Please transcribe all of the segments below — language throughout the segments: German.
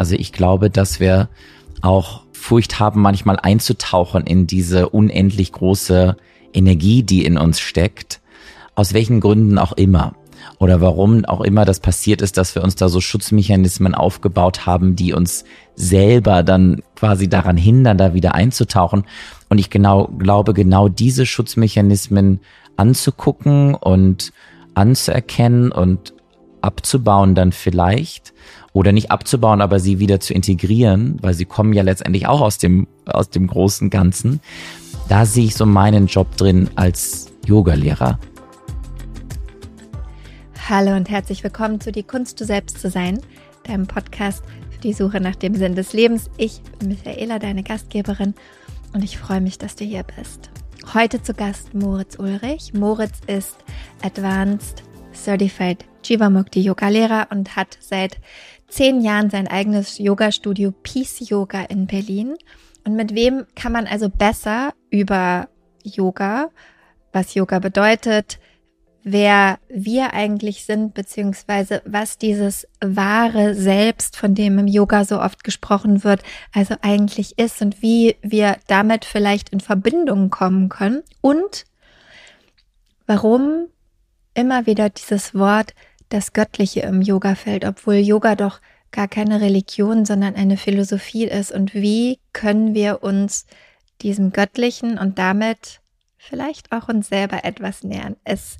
Also ich glaube, dass wir auch Furcht haben, manchmal einzutauchen in diese unendlich große Energie, die in uns steckt. Aus welchen Gründen auch immer. Oder warum auch immer das passiert ist, dass wir uns da so Schutzmechanismen aufgebaut haben, die uns selber dann quasi daran hindern, da wieder einzutauchen. Und ich genau glaube, genau diese Schutzmechanismen anzugucken und anzuerkennen und abzubauen dann vielleicht oder nicht abzubauen, aber sie wieder zu integrieren, weil sie kommen ja letztendlich auch aus dem, aus dem großen Ganzen. Da sehe ich so meinen Job drin als Yogalehrer. Hallo und herzlich willkommen zu Die Kunst, du selbst zu sein, deinem Podcast für die Suche nach dem Sinn des Lebens. Ich bin Michaela, deine Gastgeberin, und ich freue mich, dass du hier bist. Heute zu Gast Moritz Ulrich. Moritz ist Advanced Certified Jivamukti Yoga Lehrer und hat seit zehn Jahren sein eigenes Yoga-Studio Peace Yoga in Berlin. Und mit wem kann man also besser über Yoga, was Yoga bedeutet, wer wir eigentlich sind, beziehungsweise was dieses wahre Selbst, von dem im Yoga so oft gesprochen wird, also eigentlich ist und wie wir damit vielleicht in Verbindung kommen können und warum immer wieder dieses Wort das Göttliche im Yoga fällt, obwohl Yoga doch gar keine Religion, sondern eine Philosophie ist. Und wie können wir uns diesem Göttlichen und damit vielleicht auch uns selber etwas nähern? Es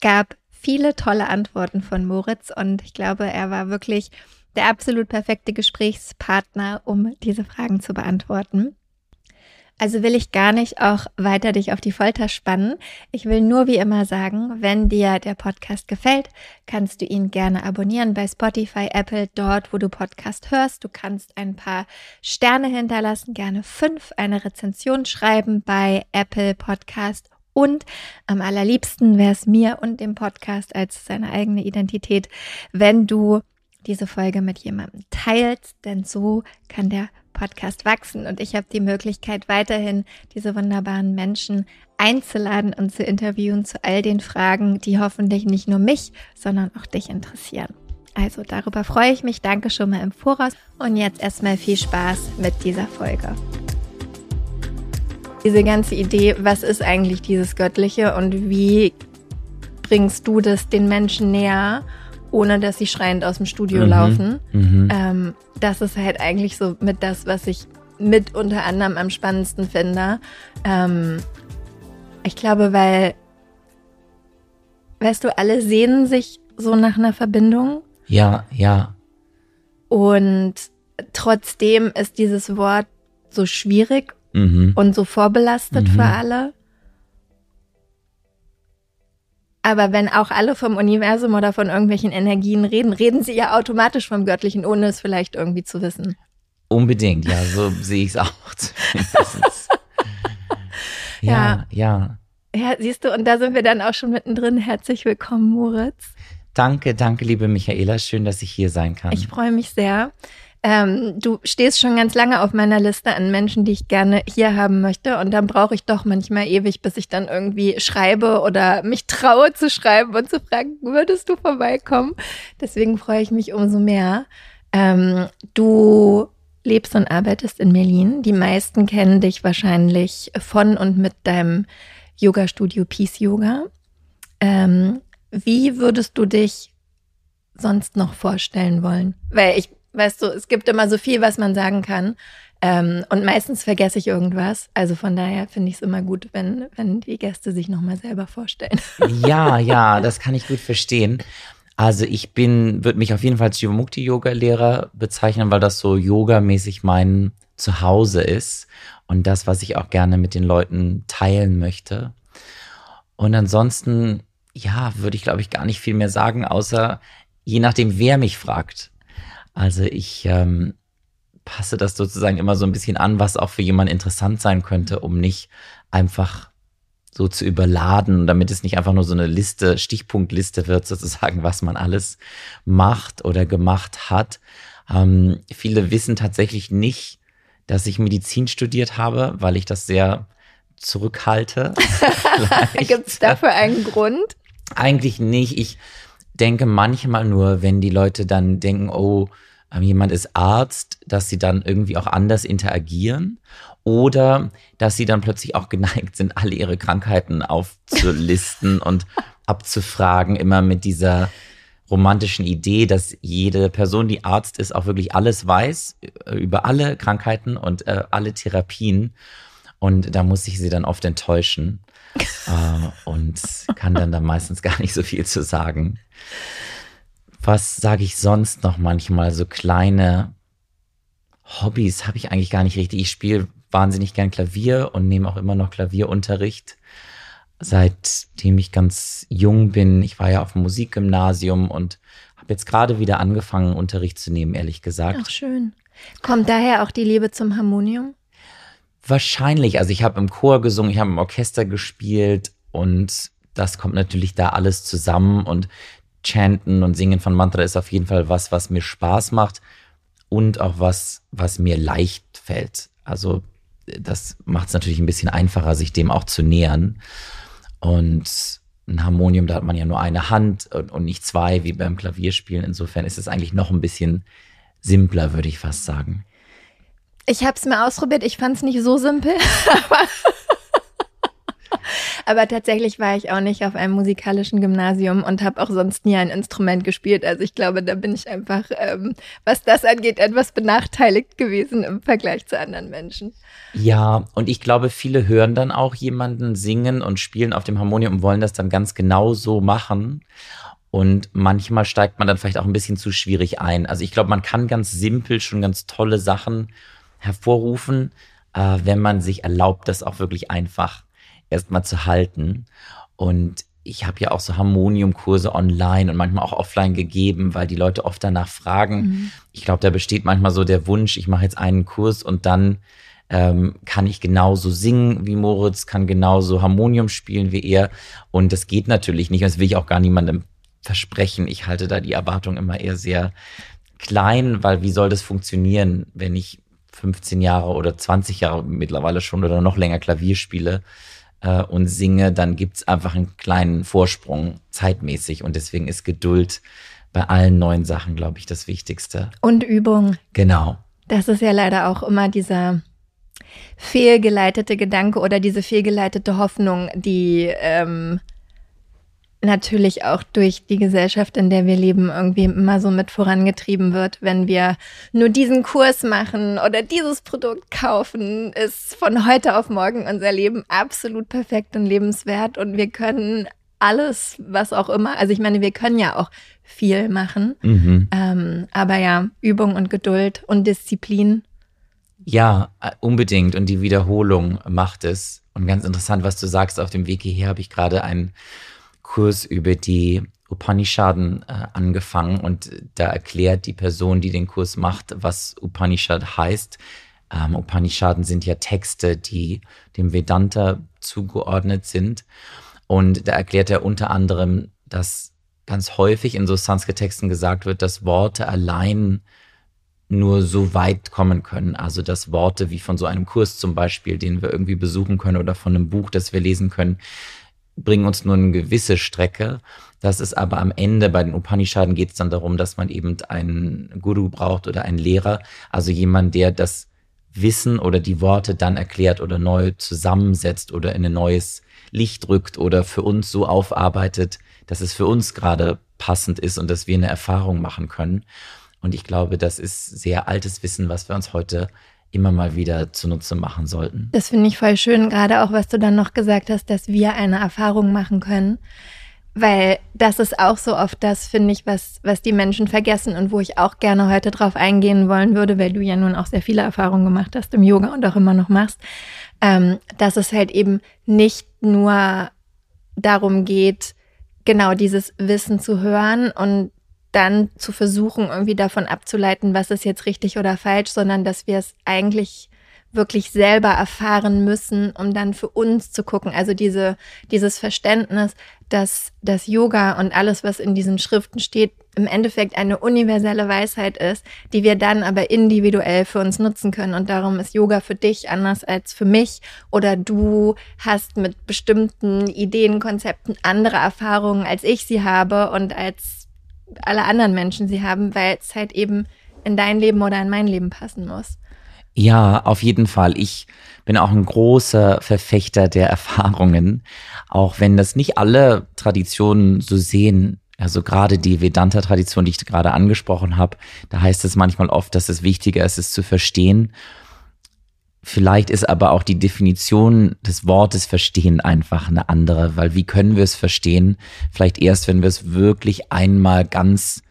gab viele tolle Antworten von Moritz und ich glaube, er war wirklich der absolut perfekte Gesprächspartner, um diese Fragen zu beantworten. Also will ich gar nicht auch weiter dich auf die Folter spannen. Ich will nur wie immer sagen, wenn dir der Podcast gefällt, kannst du ihn gerne abonnieren bei Spotify, Apple, dort, wo du Podcast hörst. Du kannst ein paar Sterne hinterlassen, gerne fünf, eine Rezension schreiben bei Apple Podcast und am allerliebsten wäre es mir und dem Podcast als seine eigene Identität, wenn du diese Folge mit jemandem teilst, denn so kann der Podcast wachsen und ich habe die Möglichkeit, weiterhin diese wunderbaren Menschen einzuladen und zu interviewen zu all den Fragen, die hoffentlich nicht nur mich, sondern auch dich interessieren. Also darüber freue ich mich. Danke schon mal im Voraus und jetzt erstmal viel Spaß mit dieser Folge. Diese ganze Idee, was ist eigentlich dieses Göttliche und wie bringst du das den Menschen näher? Ohne dass sie schreiend aus dem Studio mhm. laufen. Mhm. Ähm, das ist halt eigentlich so mit das, was ich mit unter anderem am spannendsten finde. Ähm, ich glaube, weil, weißt du, alle sehnen sich so nach einer Verbindung. Ja, ja. Und trotzdem ist dieses Wort so schwierig mhm. und so vorbelastet für mhm. alle. Aber wenn auch alle vom Universum oder von irgendwelchen Energien reden, reden sie ja automatisch vom Göttlichen, ohne es vielleicht irgendwie zu wissen. Unbedingt, ja, so sehe ich es auch. ja, ja, ja. Ja, siehst du, und da sind wir dann auch schon mittendrin. Herzlich willkommen, Moritz. Danke, danke, liebe Michaela. Schön, dass ich hier sein kann. Ich freue mich sehr. Ähm, du stehst schon ganz lange auf meiner Liste an Menschen, die ich gerne hier haben möchte. Und dann brauche ich doch manchmal ewig, bis ich dann irgendwie schreibe oder mich traue zu schreiben und zu fragen, würdest du vorbeikommen? Deswegen freue ich mich umso mehr. Ähm, du lebst und arbeitest in Berlin. Die meisten kennen dich wahrscheinlich von und mit deinem Yoga-Studio Peace Yoga. Ähm, wie würdest du dich sonst noch vorstellen wollen? Weil ich Weißt du, es gibt immer so viel, was man sagen kann. Ähm, und meistens vergesse ich irgendwas. Also von daher finde ich es immer gut, wenn, wenn die Gäste sich nochmal selber vorstellen. Ja, ja, das kann ich gut verstehen. Also ich bin, würde mich auf jeden Fall als Jivamukti-Yoga-Lehrer bezeichnen, weil das so yogamäßig mein Zuhause ist und das, was ich auch gerne mit den Leuten teilen möchte. Und ansonsten, ja, würde ich glaube ich gar nicht viel mehr sagen, außer je nachdem, wer mich fragt. Also ich ähm, passe das sozusagen immer so ein bisschen an, was auch für jemanden interessant sein könnte, um nicht einfach so zu überladen, damit es nicht einfach nur so eine Liste, Stichpunktliste wird, sozusagen, was man alles macht oder gemacht hat. Ähm, viele wissen tatsächlich nicht, dass ich Medizin studiert habe, weil ich das sehr zurückhalte. Gibt es dafür einen Grund? Eigentlich nicht. Ich denke manchmal nur, wenn die Leute dann denken, oh, ähm, jemand ist Arzt, dass sie dann irgendwie auch anders interagieren oder dass sie dann plötzlich auch geneigt sind, alle ihre Krankheiten aufzulisten und abzufragen, immer mit dieser romantischen Idee, dass jede Person, die Arzt ist, auch wirklich alles weiß äh, über alle Krankheiten und äh, alle Therapien. Und da muss ich sie dann oft enttäuschen äh, und kann dann da meistens gar nicht so viel zu sagen. Was sage ich sonst noch manchmal? So kleine Hobbys habe ich eigentlich gar nicht richtig. Ich spiele wahnsinnig gern Klavier und nehme auch immer noch Klavierunterricht. Seitdem ich ganz jung bin, ich war ja auf dem Musikgymnasium und habe jetzt gerade wieder angefangen, Unterricht zu nehmen, ehrlich gesagt. Ach, schön. Kommt daher auch die Liebe zum Harmonium? Wahrscheinlich. Also ich habe im Chor gesungen, ich habe im Orchester gespielt und das kommt natürlich da alles zusammen und Chanten und Singen von Mantra ist auf jeden Fall was, was mir Spaß macht und auch was, was mir leicht fällt. Also das macht es natürlich ein bisschen einfacher, sich dem auch zu nähern. Und ein Harmonium, da hat man ja nur eine Hand und, und nicht zwei, wie beim Klavierspielen. Insofern ist es eigentlich noch ein bisschen simpler, würde ich fast sagen. Ich habe es mir ausprobiert. Ich fand es nicht so simpel, aber aber tatsächlich war ich auch nicht auf einem musikalischen Gymnasium und habe auch sonst nie ein Instrument gespielt. Also ich glaube, da bin ich einfach, ähm, was das angeht, etwas benachteiligt gewesen im Vergleich zu anderen Menschen. Ja, und ich glaube, viele hören dann auch jemanden singen und spielen auf dem Harmonium und wollen das dann ganz genau so machen. Und manchmal steigt man dann vielleicht auch ein bisschen zu schwierig ein. Also ich glaube, man kann ganz simpel schon ganz tolle Sachen hervorrufen, äh, wenn man sich erlaubt, das auch wirklich einfach erstmal zu halten. Und ich habe ja auch so Harmoniumkurse online und manchmal auch offline gegeben, weil die Leute oft danach fragen. Mhm. Ich glaube, da besteht manchmal so der Wunsch, ich mache jetzt einen Kurs und dann ähm, kann ich genauso singen wie Moritz, kann genauso Harmonium spielen wie er. Und das geht natürlich nicht. Und das will ich auch gar niemandem versprechen. Ich halte da die Erwartung immer eher sehr klein, weil wie soll das funktionieren, wenn ich 15 Jahre oder 20 Jahre mittlerweile schon oder noch länger Klavier spiele? äh, und singe, dann gibt's einfach einen kleinen Vorsprung zeitmäßig. Und deswegen ist Geduld bei allen neuen Sachen, glaube ich, das Wichtigste. Und Übung. Genau. Das ist ja leider auch immer dieser fehlgeleitete Gedanke oder diese fehlgeleitete Hoffnung, die ähm, natürlich auch durch die Gesellschaft, in der wir leben, irgendwie immer so mit vorangetrieben wird. Wenn wir nur diesen Kurs machen oder dieses Produkt kaufen, ist von heute auf morgen unser Leben absolut perfekt und lebenswert und wir können alles, was auch immer. Also ich meine, wir können ja auch viel machen, mhm. ähm, aber ja, Übung und Geduld und Disziplin. Ja, äh, unbedingt. Und die Wiederholung macht es. Und ganz interessant, was du sagst, auf dem Weg hierher habe ich gerade ein Kurs über die Upanishaden äh, angefangen und da erklärt die Person, die den Kurs macht, was Upanishad heißt. Ähm, Upanishaden sind ja Texte, die dem Vedanta zugeordnet sind. Und da erklärt er unter anderem, dass ganz häufig in so Sanskrit-Texten gesagt wird, dass Worte allein nur so weit kommen können. Also dass Worte wie von so einem Kurs zum Beispiel, den wir irgendwie besuchen können oder von einem Buch, das wir lesen können, bringen uns nur eine gewisse Strecke. Das ist aber am Ende bei den Upanishaden geht es dann darum, dass man eben einen Guru braucht oder einen Lehrer, also jemand, der das Wissen oder die Worte dann erklärt oder neu zusammensetzt oder in ein neues Licht rückt oder für uns so aufarbeitet, dass es für uns gerade passend ist und dass wir eine Erfahrung machen können. Und ich glaube, das ist sehr altes Wissen, was wir uns heute immer mal wieder zunutze machen sollten. Das finde ich voll schön, gerade auch was du dann noch gesagt hast, dass wir eine Erfahrung machen können. Weil das ist auch so oft das, finde ich, was, was die Menschen vergessen und wo ich auch gerne heute drauf eingehen wollen würde, weil du ja nun auch sehr viele Erfahrungen gemacht hast im Yoga und auch immer noch machst, ähm, dass es halt eben nicht nur darum geht, genau dieses Wissen zu hören und dann zu versuchen, irgendwie davon abzuleiten, was ist jetzt richtig oder falsch, sondern dass wir es eigentlich wirklich selber erfahren müssen, um dann für uns zu gucken. Also diese, dieses Verständnis, dass das Yoga und alles, was in diesen Schriften steht, im Endeffekt eine universelle Weisheit ist, die wir dann aber individuell für uns nutzen können. Und darum ist Yoga für dich anders als für mich. Oder du hast mit bestimmten Ideen, Konzepten andere Erfahrungen, als ich sie habe und als alle anderen Menschen sie haben, weil es halt eben in dein Leben oder in mein Leben passen muss. Ja, auf jeden Fall. Ich bin auch ein großer Verfechter der Erfahrungen, auch wenn das nicht alle Traditionen so sehen. Also gerade die Vedanta-Tradition, die ich gerade angesprochen habe, da heißt es manchmal oft, dass es wichtiger ist, es zu verstehen. Vielleicht ist aber auch die Definition des Wortes verstehen einfach eine andere, weil wie können wir es verstehen? Vielleicht erst, wenn wir es wirklich einmal ganz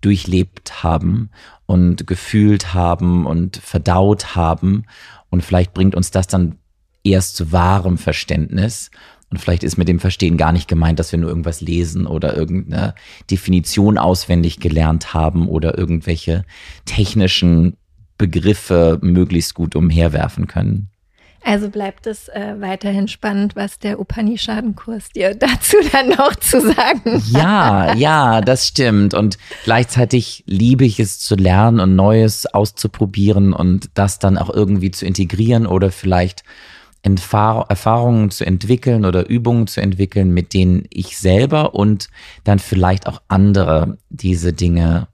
durchlebt haben und gefühlt haben und verdaut haben. Und vielleicht bringt uns das dann erst zu wahrem Verständnis. Und vielleicht ist mit dem Verstehen gar nicht gemeint, dass wir nur irgendwas lesen oder irgendeine Definition auswendig gelernt haben oder irgendwelche technischen Begriffe möglichst gut umherwerfen können. Also bleibt es äh, weiterhin spannend, was der Upanishadenkurs dir dazu dann noch zu sagen hat. Ja, ja, das stimmt. Und gleichzeitig liebe ich es zu lernen und Neues auszuprobieren und das dann auch irgendwie zu integrieren oder vielleicht Erfahrungen zu entwickeln oder Übungen zu entwickeln, mit denen ich selber und dann vielleicht auch andere diese Dinge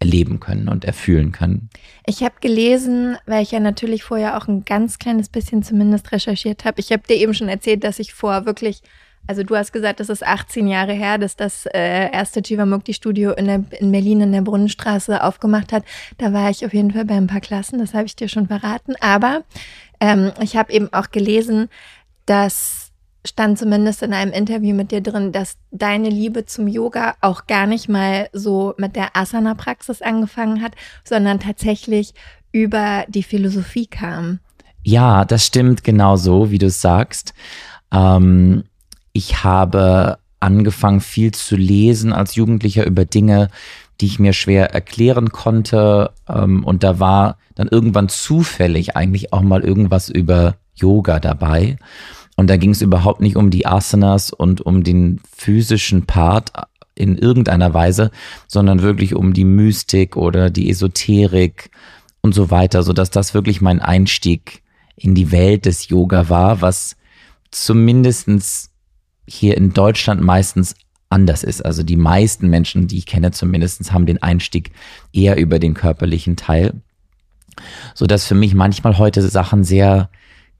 erleben können und erfühlen können. Ich habe gelesen, weil ich ja natürlich vorher auch ein ganz kleines bisschen zumindest recherchiert habe. Ich habe dir eben schon erzählt, dass ich vor wirklich, also du hast gesagt, das ist 18 Jahre her, dass das äh, erste Jivamukti Studio in, der, in Berlin in der Brunnenstraße aufgemacht hat. Da war ich auf jeden Fall bei ein paar Klassen, das habe ich dir schon verraten. Aber ähm, ich habe eben auch gelesen, dass stand zumindest in einem Interview mit dir drin, dass deine Liebe zum Yoga auch gar nicht mal so mit der Asana-Praxis angefangen hat, sondern tatsächlich über die Philosophie kam. Ja, das stimmt genau so, wie du es sagst. Ähm, ich habe angefangen, viel zu lesen als Jugendlicher über Dinge, die ich mir schwer erklären konnte. Ähm, und da war dann irgendwann zufällig eigentlich auch mal irgendwas über Yoga dabei. Und da ging es überhaupt nicht um die Asanas und um den physischen Part in irgendeiner Weise, sondern wirklich um die Mystik oder die Esoterik und so weiter, so dass das wirklich mein Einstieg in die Welt des Yoga war, was zumindestens hier in Deutschland meistens anders ist. Also die meisten Menschen, die ich kenne zumindestens haben den Einstieg eher über den körperlichen Teil, so dass für mich manchmal heute Sachen sehr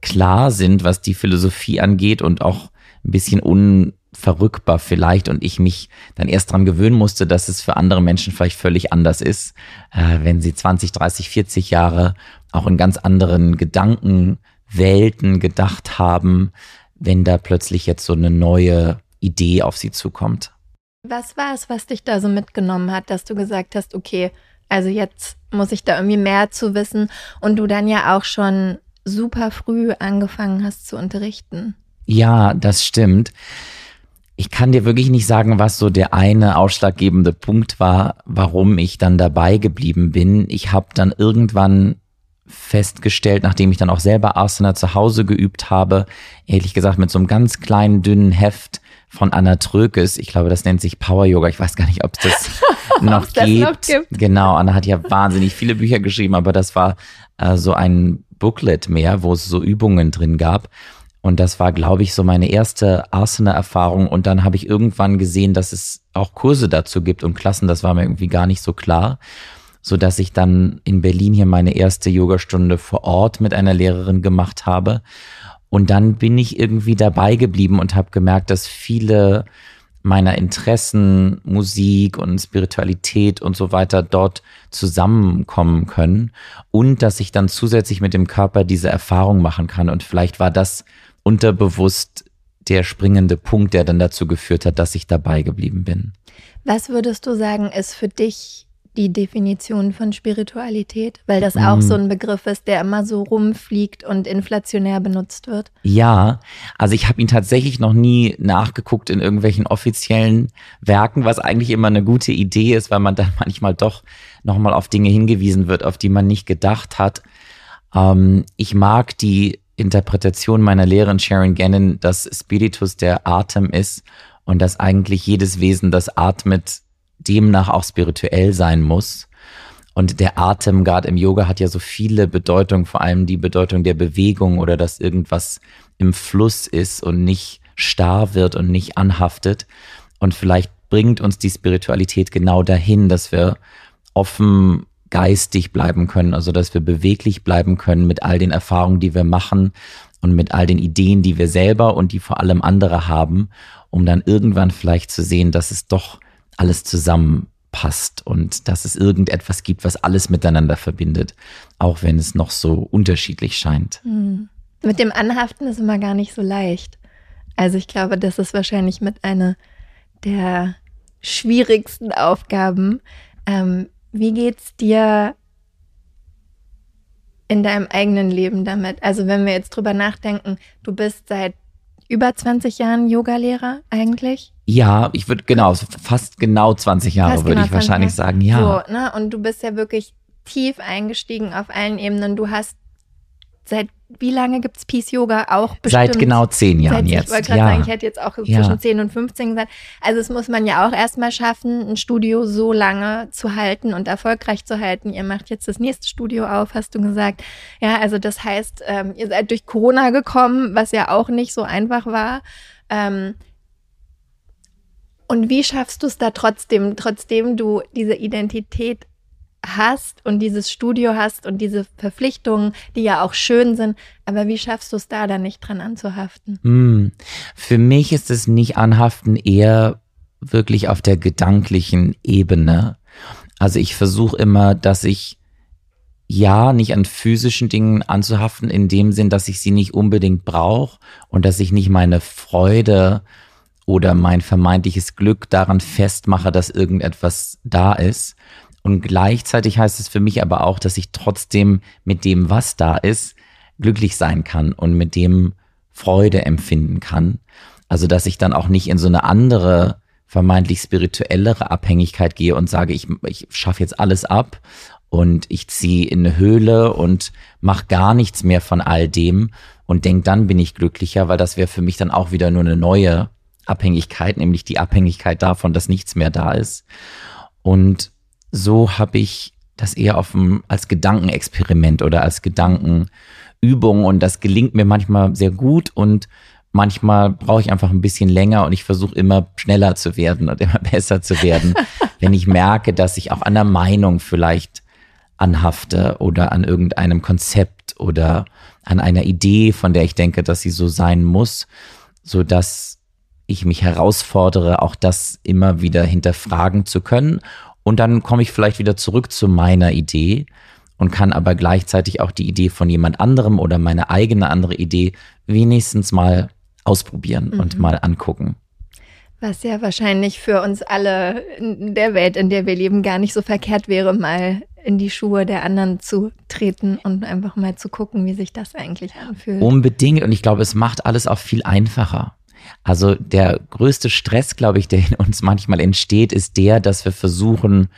klar sind, was die Philosophie angeht und auch ein bisschen unverrückbar vielleicht und ich mich dann erst dran gewöhnen musste, dass es für andere Menschen vielleicht völlig anders ist, äh, wenn sie 20, 30, 40 Jahre auch in ganz anderen Gedankenwelten gedacht haben, wenn da plötzlich jetzt so eine neue Idee auf sie zukommt. Was war es, was dich da so mitgenommen hat, dass du gesagt hast, okay, also jetzt muss ich da irgendwie mehr zu wissen und du dann ja auch schon super früh angefangen hast zu unterrichten. Ja, das stimmt. Ich kann dir wirklich nicht sagen, was so der eine ausschlaggebende Punkt war, warum ich dann dabei geblieben bin. Ich habe dann irgendwann festgestellt, nachdem ich dann auch selber Asana zu Hause geübt habe, ehrlich gesagt mit so einem ganz kleinen, dünnen Heft von Anna Trökes. Ich glaube, das nennt sich Power Yoga. Ich weiß gar nicht, ob es das noch, das gibt. noch gibt. Genau, Anna hat ja wahnsinnig viele Bücher geschrieben, aber das war äh, so ein Booklet mehr, wo es so Übungen drin gab. Und das war, glaube ich, so meine erste Asana-Erfahrung. Und dann habe ich irgendwann gesehen, dass es auch Kurse dazu gibt und Klassen. Das war mir irgendwie gar nicht so klar. So dass ich dann in Berlin hier meine erste Yogastunde vor Ort mit einer Lehrerin gemacht habe. Und dann bin ich irgendwie dabei geblieben und habe gemerkt, dass viele meiner Interessen, Musik und Spiritualität und so weiter dort zusammenkommen können und dass ich dann zusätzlich mit dem Körper diese Erfahrung machen kann. Und vielleicht war das unterbewusst der springende Punkt, der dann dazu geführt hat, dass ich dabei geblieben bin. Was würdest du sagen, ist für dich die Definition von Spiritualität, weil das auch mm. so ein Begriff ist, der immer so rumfliegt und inflationär benutzt wird. Ja, also ich habe ihn tatsächlich noch nie nachgeguckt in irgendwelchen offiziellen Werken, was eigentlich immer eine gute Idee ist, weil man dann manchmal doch nochmal auf Dinge hingewiesen wird, auf die man nicht gedacht hat. Ähm, ich mag die Interpretation meiner Lehrerin Sharon Gannon, dass Spiritus der Atem ist und dass eigentlich jedes Wesen, das atmet, demnach auch spirituell sein muss. Und der Atem gerade im Yoga hat ja so viele Bedeutungen, vor allem die Bedeutung der Bewegung oder dass irgendwas im Fluss ist und nicht starr wird und nicht anhaftet. Und vielleicht bringt uns die Spiritualität genau dahin, dass wir offen geistig bleiben können, also dass wir beweglich bleiben können mit all den Erfahrungen, die wir machen und mit all den Ideen, die wir selber und die vor allem andere haben, um dann irgendwann vielleicht zu sehen, dass es doch alles zusammenpasst und dass es irgendetwas gibt, was alles miteinander verbindet, auch wenn es noch so unterschiedlich scheint. Mhm. Mit dem Anhaften ist immer gar nicht so leicht. Also ich glaube, das ist wahrscheinlich mit einer der schwierigsten Aufgaben. Ähm, wie geht's dir in deinem eigenen Leben damit? Also wenn wir jetzt drüber nachdenken, du bist seit über 20 Jahren Yogalehrer eigentlich? Ja, ich würde genau, fast genau 20 Jahre würde genau ich wahrscheinlich Jahre. sagen, ja. So, ne? Und du bist ja wirklich tief eingestiegen auf allen Ebenen. Du hast seit wie lange gibt es Peace Yoga auch bestimmt? Seit genau zehn Jahren jetzt. Ich wollte gerade ja. sagen, ich hätte jetzt auch ja. zwischen 10 und 15 gesagt. Also es muss man ja auch erstmal schaffen, ein Studio so lange zu halten und erfolgreich zu halten. Ihr macht jetzt das nächste Studio auf, hast du gesagt. Ja, also das heißt, ähm, ihr seid durch Corona gekommen, was ja auch nicht so einfach war. Ähm, und wie schaffst du es da trotzdem, trotzdem du diese Identität hast und dieses Studio hast und diese Verpflichtungen, die ja auch schön sind, aber wie schaffst du es da dann nicht dran anzuhaften? Mm, für mich ist es nicht anhaften, eher wirklich auf der gedanklichen Ebene. Also ich versuche immer, dass ich ja nicht an physischen Dingen anzuhaften, in dem Sinn, dass ich sie nicht unbedingt brauche und dass ich nicht meine Freude oder mein vermeintliches Glück daran festmache, dass irgendetwas da ist, und gleichzeitig heißt es für mich aber auch, dass ich trotzdem mit dem, was da ist, glücklich sein kann und mit dem Freude empfinden kann. Also, dass ich dann auch nicht in so eine andere, vermeintlich spirituellere Abhängigkeit gehe und sage, ich, ich schaffe jetzt alles ab und ich ziehe in eine Höhle und mache gar nichts mehr von all dem und denke, dann bin ich glücklicher, weil das wäre für mich dann auch wieder nur eine neue Abhängigkeit, nämlich die Abhängigkeit davon, dass nichts mehr da ist. Und so habe ich das eher auf dem, als Gedankenexperiment oder als Gedankenübung und das gelingt mir manchmal sehr gut und manchmal brauche ich einfach ein bisschen länger und ich versuche immer schneller zu werden und immer besser zu werden, wenn ich merke, dass ich auch an der Meinung vielleicht anhafte oder an irgendeinem Konzept oder an einer Idee, von der ich denke, dass sie so sein muss, so dass ich mich herausfordere, auch das immer wieder hinterfragen zu können und dann komme ich vielleicht wieder zurück zu meiner Idee und kann aber gleichzeitig auch die Idee von jemand anderem oder meine eigene andere Idee wenigstens mal ausprobieren mhm. und mal angucken. Was ja wahrscheinlich für uns alle in der Welt, in der wir leben, gar nicht so verkehrt wäre, mal in die Schuhe der anderen zu treten und einfach mal zu gucken, wie sich das eigentlich anfühlt. Unbedingt. Und ich glaube, es macht alles auch viel einfacher. Also der größte Stress, glaube ich, der in uns manchmal entsteht, ist der, dass wir versuchen,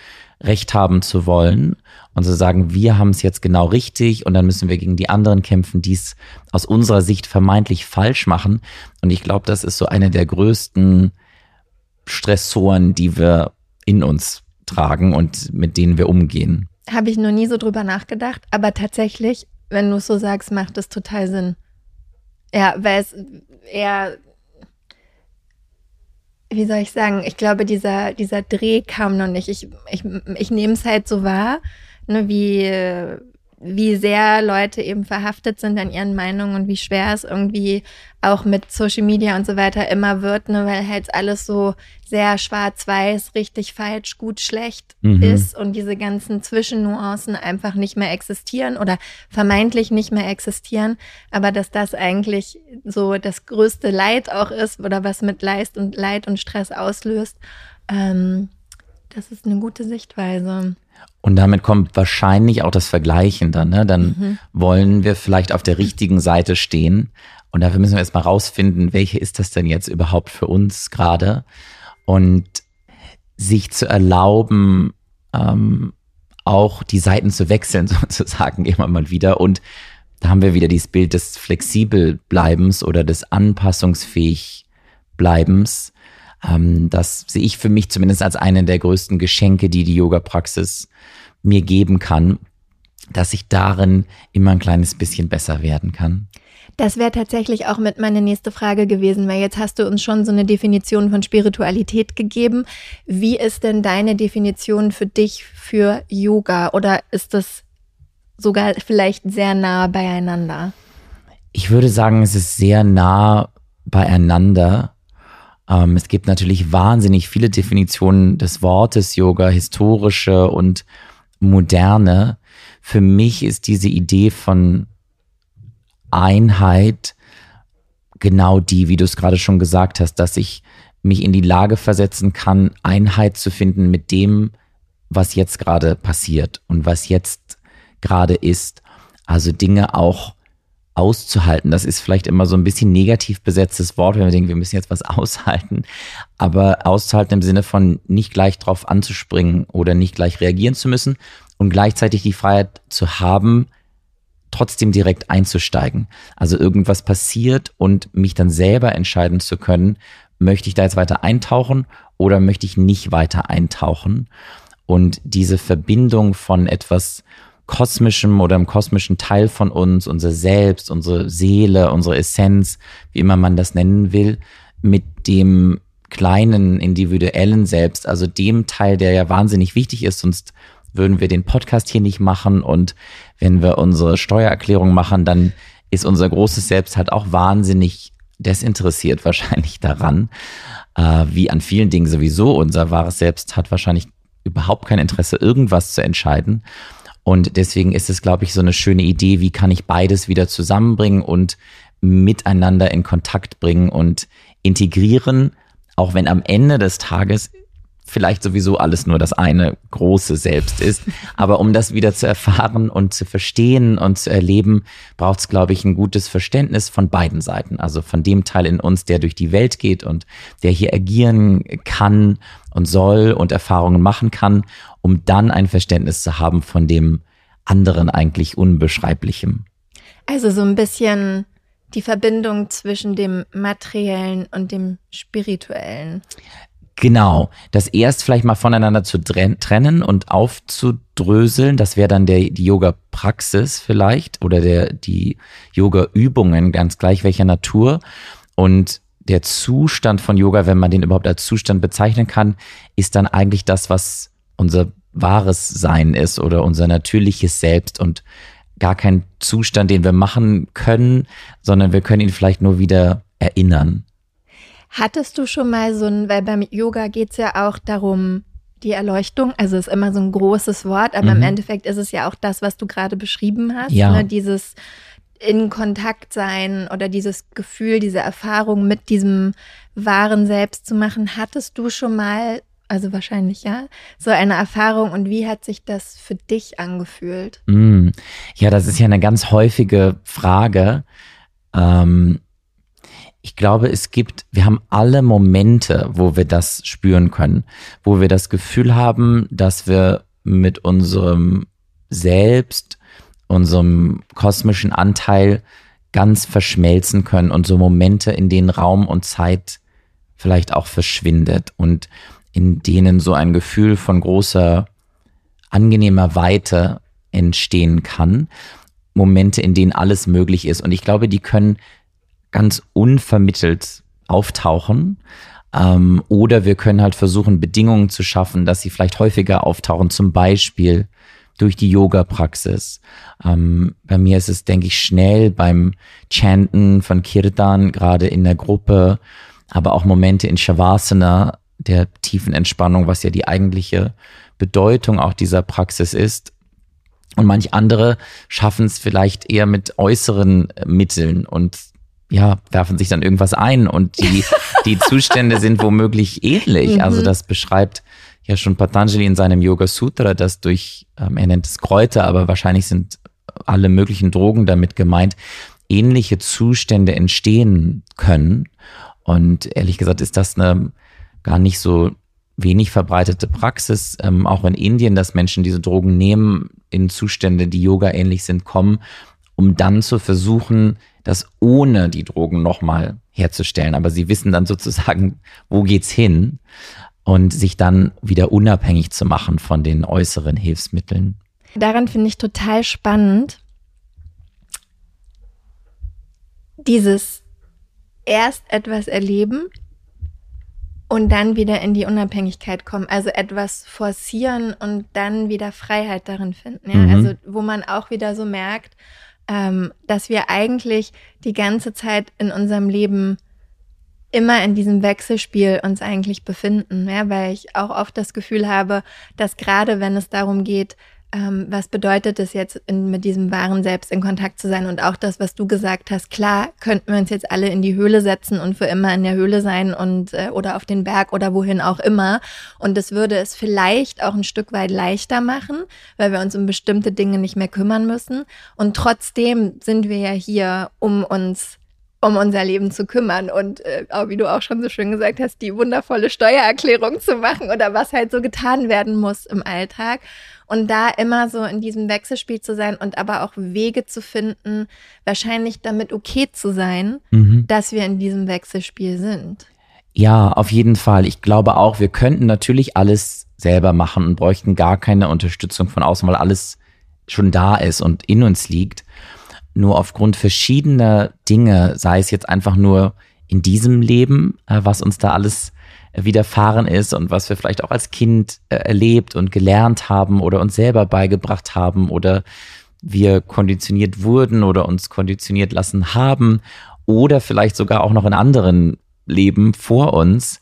Recht haben zu wollen und zu sagen, wir haben es jetzt genau richtig und dann müssen wir gegen die anderen kämpfen, die es aus unserer Sicht vermeintlich falsch machen. Und ich glaube, das ist so eine der größten Stressoren, die wir in uns tragen und mit denen wir umgehen. Habe ich noch nie so drüber nachgedacht, aber tatsächlich, wenn du es so sagst, macht es total Sinn. Ja, weil es eher wie soll ich sagen, ich glaube, dieser, dieser Dreh kam noch nicht. Ich, ich, ich nehme es halt so wahr, ne, wie, wie sehr Leute eben verhaftet sind an ihren Meinungen und wie schwer es irgendwie auch mit Social Media und so weiter immer wird, ne, weil halt alles so sehr schwarz-weiß, richtig falsch, gut, schlecht mhm. ist und diese ganzen Zwischennuancen einfach nicht mehr existieren oder vermeintlich nicht mehr existieren, aber dass das eigentlich so das größte Leid auch ist oder was mit Leid und Leid und Stress auslöst. Ähm, das ist eine gute Sichtweise. Und damit kommt wahrscheinlich auch das Vergleichen dann. Ne? Dann mhm. wollen wir vielleicht auf der richtigen Seite stehen. Und dafür müssen wir jetzt mal rausfinden, welche ist das denn jetzt überhaupt für uns gerade? Und sich zu erlauben, ähm, auch die Seiten zu wechseln, sozusagen, immer mal wieder. Und da haben wir wieder dieses Bild des Flexibelbleibens oder des anpassungsfähig Bleibens. Ähm, das sehe ich für mich zumindest als eine der größten Geschenke, die die Yoga-Praxis mir geben kann, dass ich darin immer ein kleines bisschen besser werden kann. Das wäre tatsächlich auch mit meine nächste Frage gewesen, weil jetzt hast du uns schon so eine Definition von Spiritualität gegeben. Wie ist denn deine Definition für dich für Yoga oder ist das sogar vielleicht sehr nah beieinander? Ich würde sagen, es ist sehr nah beieinander. Ähm, es gibt natürlich wahnsinnig viele Definitionen des Wortes Yoga, historische und moderne. Für mich ist diese Idee von Einheit genau die, wie du es gerade schon gesagt hast, dass ich mich in die Lage versetzen kann, Einheit zu finden mit dem, was jetzt gerade passiert und was jetzt gerade ist. Also Dinge auch auszuhalten. Das ist vielleicht immer so ein bisschen negativ besetztes Wort, wenn wir denken, wir müssen jetzt was aushalten. Aber auszuhalten im Sinne von nicht gleich drauf anzuspringen oder nicht gleich reagieren zu müssen und gleichzeitig die Freiheit zu haben, trotzdem direkt einzusteigen. Also irgendwas passiert und mich dann selber entscheiden zu können, möchte ich da jetzt weiter eintauchen oder möchte ich nicht weiter eintauchen? Und diese Verbindung von etwas kosmischem oder im kosmischen Teil von uns, unser Selbst, unsere Seele, unsere Essenz, wie immer man das nennen will, mit dem kleinen individuellen Selbst, also dem Teil, der ja wahnsinnig wichtig ist, sonst würden wir den Podcast hier nicht machen und wenn wir unsere Steuererklärung machen, dann ist unser großes Selbst halt auch wahnsinnig desinteressiert wahrscheinlich daran, äh, wie an vielen Dingen sowieso. Unser wahres Selbst hat wahrscheinlich überhaupt kein Interesse, irgendwas zu entscheiden. Und deswegen ist es, glaube ich, so eine schöne Idee, wie kann ich beides wieder zusammenbringen und miteinander in Kontakt bringen und integrieren, auch wenn am Ende des Tages vielleicht sowieso alles nur das eine große Selbst ist. Aber um das wieder zu erfahren und zu verstehen und zu erleben, braucht es, glaube ich, ein gutes Verständnis von beiden Seiten. Also von dem Teil in uns, der durch die Welt geht und der hier agieren kann und soll und Erfahrungen machen kann, um dann ein Verständnis zu haben von dem anderen eigentlich Unbeschreiblichem. Also so ein bisschen die Verbindung zwischen dem Materiellen und dem Spirituellen. Genau, das erst vielleicht mal voneinander zu trennen und aufzudröseln, das wäre dann der, die Yoga-Praxis vielleicht oder der, die Yoga-Übungen, ganz gleich welcher Natur. Und der Zustand von Yoga, wenn man den überhaupt als Zustand bezeichnen kann, ist dann eigentlich das, was unser wahres Sein ist oder unser natürliches Selbst und gar kein Zustand, den wir machen können, sondern wir können ihn vielleicht nur wieder erinnern. Hattest du schon mal so ein, weil beim Yoga geht es ja auch darum, die Erleuchtung, also ist immer so ein großes Wort, aber mhm. im Endeffekt ist es ja auch das, was du gerade beschrieben hast, ja. ne? dieses in Kontakt sein oder dieses Gefühl, diese Erfahrung mit diesem wahren Selbst zu machen. Hattest du schon mal, also wahrscheinlich ja, so eine Erfahrung und wie hat sich das für dich angefühlt? Mm. Ja, das ist ja eine ganz häufige Frage. Ähm, ich glaube, es gibt, wir haben alle Momente, wo wir das spüren können, wo wir das Gefühl haben, dass wir mit unserem Selbst, unserem kosmischen Anteil ganz verschmelzen können und so Momente, in denen Raum und Zeit vielleicht auch verschwindet und in denen so ein Gefühl von großer, angenehmer Weite entstehen kann. Momente, in denen alles möglich ist. Und ich glaube, die können ganz unvermittelt auftauchen. Ähm, oder wir können halt versuchen, Bedingungen zu schaffen, dass sie vielleicht häufiger auftauchen, zum Beispiel durch die Yoga-Praxis. Ähm, bei mir ist es, denke ich, schnell beim Chanten von Kirtan, gerade in der Gruppe, aber auch Momente in Shavasana, der tiefen Entspannung, was ja die eigentliche Bedeutung auch dieser Praxis ist. Und manch andere schaffen es vielleicht eher mit äußeren Mitteln und ja, werfen sich dann irgendwas ein und die, die Zustände sind womöglich ähnlich. Also mhm. Also das beschreibt ja schon Patanjali in seinem Yoga Sutra, dass durch, ähm, er nennt es Kräuter, aber wahrscheinlich sind alle möglichen Drogen damit gemeint, ähnliche Zustände entstehen können. Und ehrlich gesagt ist das eine gar nicht so wenig verbreitete Praxis, ähm, auch in Indien, dass Menschen diese Drogen nehmen, in Zustände, die Yoga ähnlich sind, kommen, um dann zu versuchen, das ohne die Drogen nochmal herzustellen. Aber sie wissen dann sozusagen, wo geht's hin und sich dann wieder unabhängig zu machen von den äußeren Hilfsmitteln. Daran finde ich total spannend, dieses erst etwas erleben und dann wieder in die Unabhängigkeit kommen. Also etwas forcieren und dann wieder Freiheit darin finden. Ja? Mhm. Also wo man auch wieder so merkt, ähm, dass wir eigentlich die ganze Zeit in unserem Leben immer in diesem Wechselspiel uns eigentlich befinden, ja? weil ich auch oft das Gefühl habe, dass gerade wenn es darum geht, ähm, was bedeutet es jetzt, in, mit diesem wahren Selbst in Kontakt zu sein? Und auch das, was du gesagt hast, klar, könnten wir uns jetzt alle in die Höhle setzen und für immer in der Höhle sein und äh, oder auf den Berg oder wohin auch immer. Und das würde es vielleicht auch ein Stück weit leichter machen, weil wir uns um bestimmte Dinge nicht mehr kümmern müssen. Und trotzdem sind wir ja hier, um uns um unser Leben zu kümmern und äh, auch wie du auch schon so schön gesagt hast, die wundervolle Steuererklärung zu machen oder was halt so getan werden muss im Alltag. Und da immer so in diesem Wechselspiel zu sein und aber auch Wege zu finden, wahrscheinlich damit okay zu sein, mhm. dass wir in diesem Wechselspiel sind. Ja, auf jeden Fall. Ich glaube auch, wir könnten natürlich alles selber machen und bräuchten gar keine Unterstützung von außen, weil alles schon da ist und in uns liegt. Nur aufgrund verschiedener Dinge, sei es jetzt einfach nur in diesem Leben, äh, was uns da alles widerfahren ist und was wir vielleicht auch als Kind äh, erlebt und gelernt haben oder uns selber beigebracht haben oder wir konditioniert wurden oder uns konditioniert lassen haben oder vielleicht sogar auch noch in anderen Leben vor uns,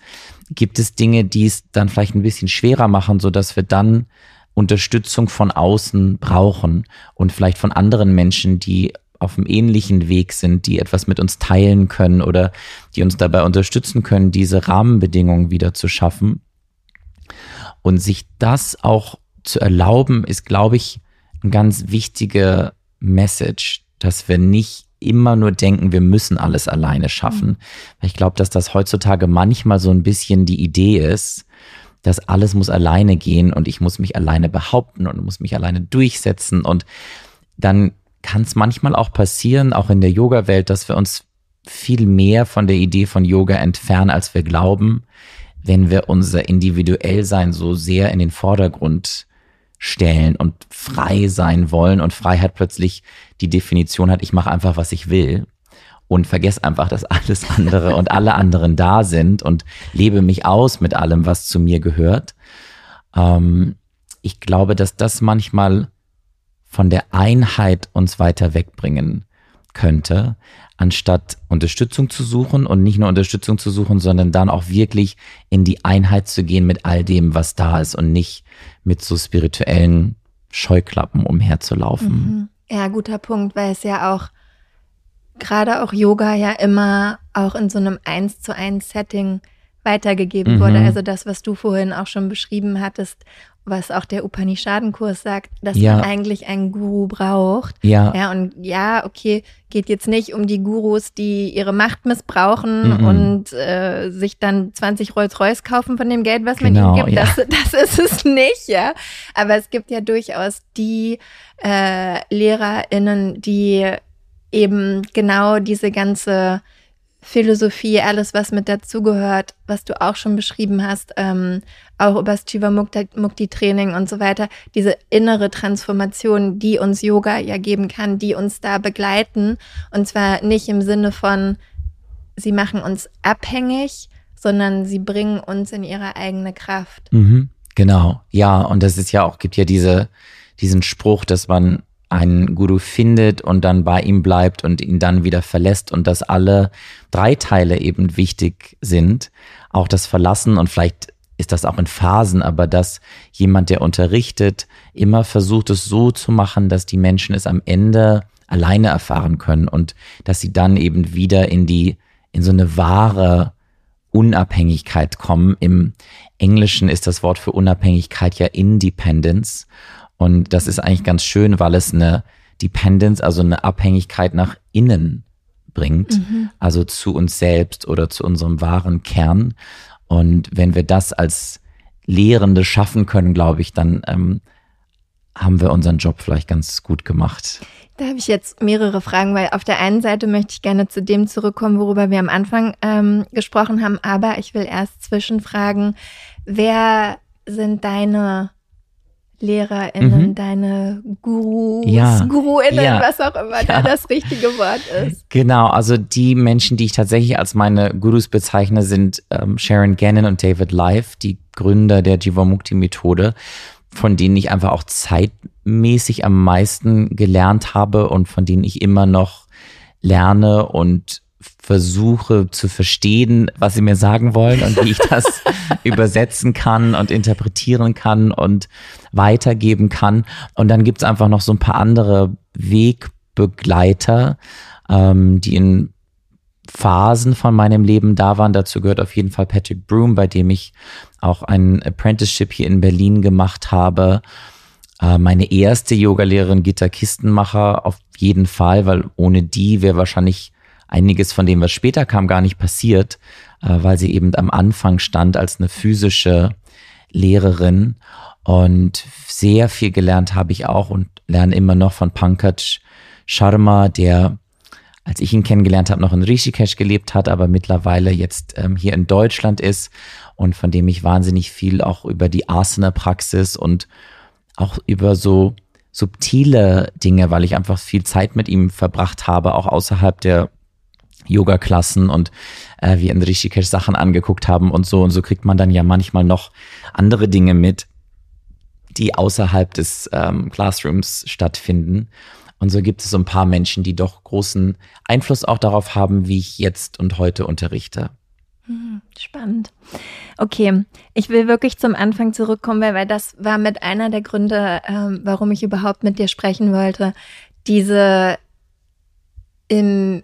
gibt es Dinge, die es dann vielleicht ein bisschen schwerer machen, so dass wir dann Unterstützung von außen brauchen und vielleicht von anderen Menschen, die auf einem ähnlichen Weg sind, die etwas mit uns teilen können oder die uns dabei unterstützen können, diese Rahmenbedingungen wieder zu schaffen. Und sich das auch zu erlauben, ist, glaube ich, ein ganz wichtiger Message, dass wir nicht immer nur denken, wir müssen alles alleine schaffen. Mhm. Ich glaube, dass das heutzutage manchmal so ein bisschen die Idee ist, dass alles muss alleine gehen und ich muss mich alleine behaupten und muss mich alleine durchsetzen und dann kann es manchmal auch passieren, auch in der Yoga-Welt, dass wir uns viel mehr von der Idee von Yoga entfernen, als wir glauben, wenn wir unser Individuellsein so sehr in den Vordergrund stellen und frei sein wollen und Freiheit plötzlich die Definition hat, ich mache einfach, was ich will und vergesse einfach, dass alles andere und alle anderen da sind und lebe mich aus mit allem, was zu mir gehört. Ähm, ich glaube, dass das manchmal von der Einheit uns weiter wegbringen könnte, anstatt Unterstützung zu suchen und nicht nur Unterstützung zu suchen, sondern dann auch wirklich in die Einheit zu gehen mit all dem, was da ist und nicht mit so spirituellen Scheuklappen umherzulaufen. Mhm. Ja, guter Punkt, weil es ja auch gerade auch Yoga ja immer auch in so einem eins zu eins Setting weitergegeben mhm. wurde. Also das, was du vorhin auch schon beschrieben hattest, was auch der Upanishadenkurs sagt, dass ja. man eigentlich einen Guru braucht. Ja. Ja, und ja, okay, geht jetzt nicht um die Gurus, die ihre Macht missbrauchen mhm. und äh, sich dann 20 Rolls-Royce kaufen von dem Geld, was genau, man ihnen gibt. Ja. Das, das ist es nicht, ja. Aber es gibt ja durchaus die äh, LehrerInnen, die eben genau diese ganze Philosophie, alles, was mit dazugehört, was du auch schon beschrieben hast, ähm, auch über das Chivamukti-Training und so weiter, diese innere Transformation, die uns Yoga ja geben kann, die uns da begleiten. Und zwar nicht im Sinne von, sie machen uns abhängig, sondern sie bringen uns in ihre eigene Kraft. Mhm, genau, ja, und das ist ja auch, gibt ja diese, diesen Spruch, dass man einen Guru findet und dann bei ihm bleibt und ihn dann wieder verlässt und dass alle drei Teile eben wichtig sind. Auch das Verlassen und vielleicht ist das auch in Phasen, aber dass jemand, der unterrichtet, immer versucht es so zu machen, dass die Menschen es am Ende alleine erfahren können und dass sie dann eben wieder in die, in so eine wahre Unabhängigkeit kommen. Im Englischen ist das Wort für Unabhängigkeit ja Independence. Und das ist eigentlich ganz schön, weil es eine Dependence, also eine Abhängigkeit nach innen bringt, mhm. also zu uns selbst oder zu unserem wahren Kern. Und wenn wir das als Lehrende schaffen können, glaube ich, dann ähm, haben wir unseren Job vielleicht ganz gut gemacht. Da habe ich jetzt mehrere Fragen, weil auf der einen Seite möchte ich gerne zu dem zurückkommen, worüber wir am Anfang ähm, gesprochen haben, aber ich will erst zwischenfragen, wer sind deine LehrerInnen, mhm. deine Gurus, ja. GuruInnen, ja. was auch immer ja. da das richtige Wort ist. Genau, also die Menschen, die ich tatsächlich als meine Gurus bezeichne, sind ähm, Sharon Gannon und David Life, die Gründer der Jivamukti-Methode, von denen ich einfach auch zeitmäßig am meisten gelernt habe und von denen ich immer noch lerne und versuche zu verstehen, was sie mir sagen wollen und wie ich das übersetzen kann und interpretieren kann und weitergeben kann. Und dann gibt's einfach noch so ein paar andere Wegbegleiter, ähm, die in Phasen von meinem Leben da waren. Dazu gehört auf jeden Fall Patrick Broom, bei dem ich auch ein Apprenticeship hier in Berlin gemacht habe. Äh, meine erste Yogalehrerin Gitta Kistenmacher auf jeden Fall, weil ohne die wäre wahrscheinlich einiges von dem, was später kam, gar nicht passiert, äh, weil sie eben am Anfang stand als eine physische Lehrerin. Und sehr viel gelernt habe ich auch und lerne immer noch von Pankaj Sharma, der, als ich ihn kennengelernt habe, noch in Rishikesh gelebt hat, aber mittlerweile jetzt ähm, hier in Deutschland ist und von dem ich wahnsinnig viel auch über die Asana-Praxis und auch über so subtile Dinge, weil ich einfach viel Zeit mit ihm verbracht habe, auch außerhalb der Yoga-Klassen und äh, wir in Rishikesh Sachen angeguckt haben und so. Und so kriegt man dann ja manchmal noch andere Dinge mit, die außerhalb des ähm, Classrooms stattfinden. Und so gibt es so ein paar Menschen, die doch großen Einfluss auch darauf haben, wie ich jetzt und heute unterrichte. Hm, spannend. Okay, ich will wirklich zum Anfang zurückkommen, weil, weil das war mit einer der Gründe, ähm, warum ich überhaupt mit dir sprechen wollte. Diese im,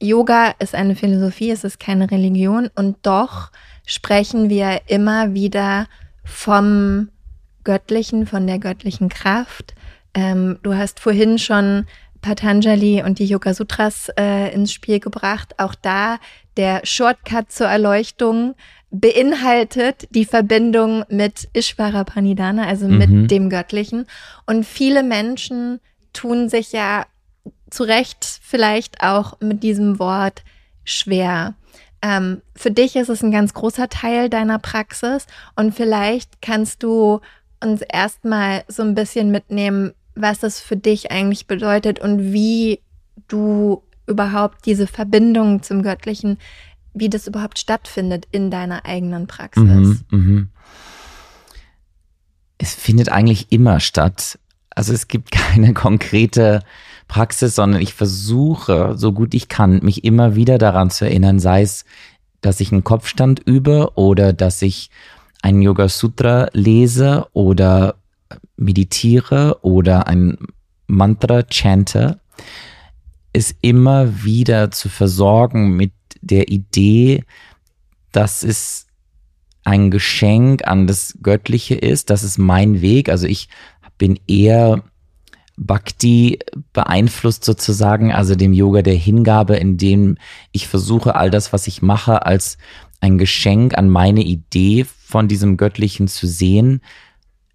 Yoga ist eine Philosophie, es ist keine Religion und doch sprechen wir immer wieder vom Göttlichen, von der göttlichen Kraft. Ähm, du hast vorhin schon Patanjali und die Yoga Sutras äh, ins Spiel gebracht. Auch da der Shortcut zur Erleuchtung beinhaltet die Verbindung mit Ishvara Pranidhana, also mhm. mit dem Göttlichen. Und viele Menschen tun sich ja zu Recht vielleicht auch mit diesem Wort schwer. Ähm, für dich ist es ein ganz großer Teil deiner Praxis und vielleicht kannst du uns erstmal so ein bisschen mitnehmen, was es für dich eigentlich bedeutet und wie du überhaupt diese Verbindung zum Göttlichen, wie das überhaupt stattfindet in deiner eigenen Praxis. Mhm, mh. Es findet eigentlich immer statt. Also es gibt keine konkrete Praxis, sondern ich versuche, so gut ich kann, mich immer wieder daran zu erinnern, sei es, dass ich einen Kopfstand übe oder dass ich einen Yoga Sutra lese oder meditiere oder ein Mantra chante, ist immer wieder zu versorgen mit der Idee, dass es ein Geschenk an das Göttliche ist, das ist mein Weg. Also ich bin eher Bhakti beeinflusst sozusagen, also dem Yoga der Hingabe, in dem ich versuche, all das, was ich mache, als ein Geschenk an meine Idee von diesem Göttlichen zu sehen,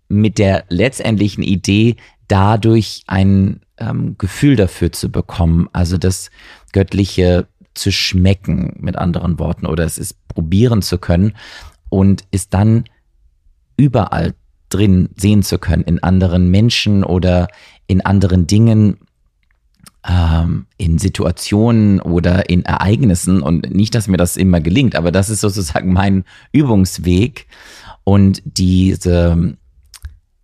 mit der letztendlichen Idee, dadurch ein ähm, Gefühl dafür zu bekommen, also das Göttliche zu schmecken, mit anderen Worten, oder es ist probieren zu können und es dann überall drin sehen zu können, in anderen Menschen oder in anderen Dingen, ähm, in Situationen oder in Ereignissen. Und nicht, dass mir das immer gelingt, aber das ist sozusagen mein Übungsweg. Und diese,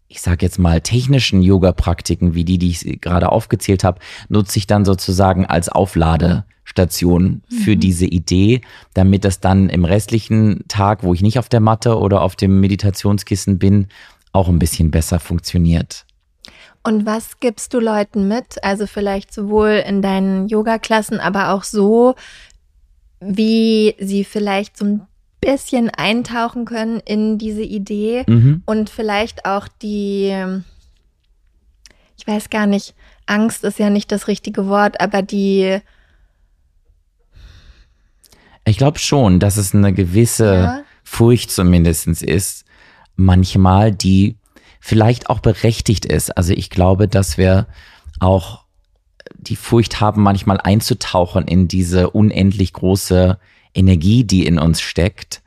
ich sage jetzt mal, technischen Yoga-Praktiken, wie die, die ich gerade aufgezählt habe, nutze ich dann sozusagen als Aufladestation für mhm. diese Idee, damit das dann im restlichen Tag, wo ich nicht auf der Matte oder auf dem Meditationskissen bin, auch ein bisschen besser funktioniert. Und was gibst du Leuten mit? Also vielleicht sowohl in deinen Yoga-Klassen, aber auch so, wie sie vielleicht so ein bisschen eintauchen können in diese Idee mhm. und vielleicht auch die, ich weiß gar nicht, Angst ist ja nicht das richtige Wort, aber die. Ich glaube schon, dass es eine gewisse ja. Furcht zumindest ist, manchmal, die vielleicht auch berechtigt ist. Also ich glaube, dass wir auch die Furcht haben, manchmal einzutauchen in diese unendlich große Energie, die in uns steckt,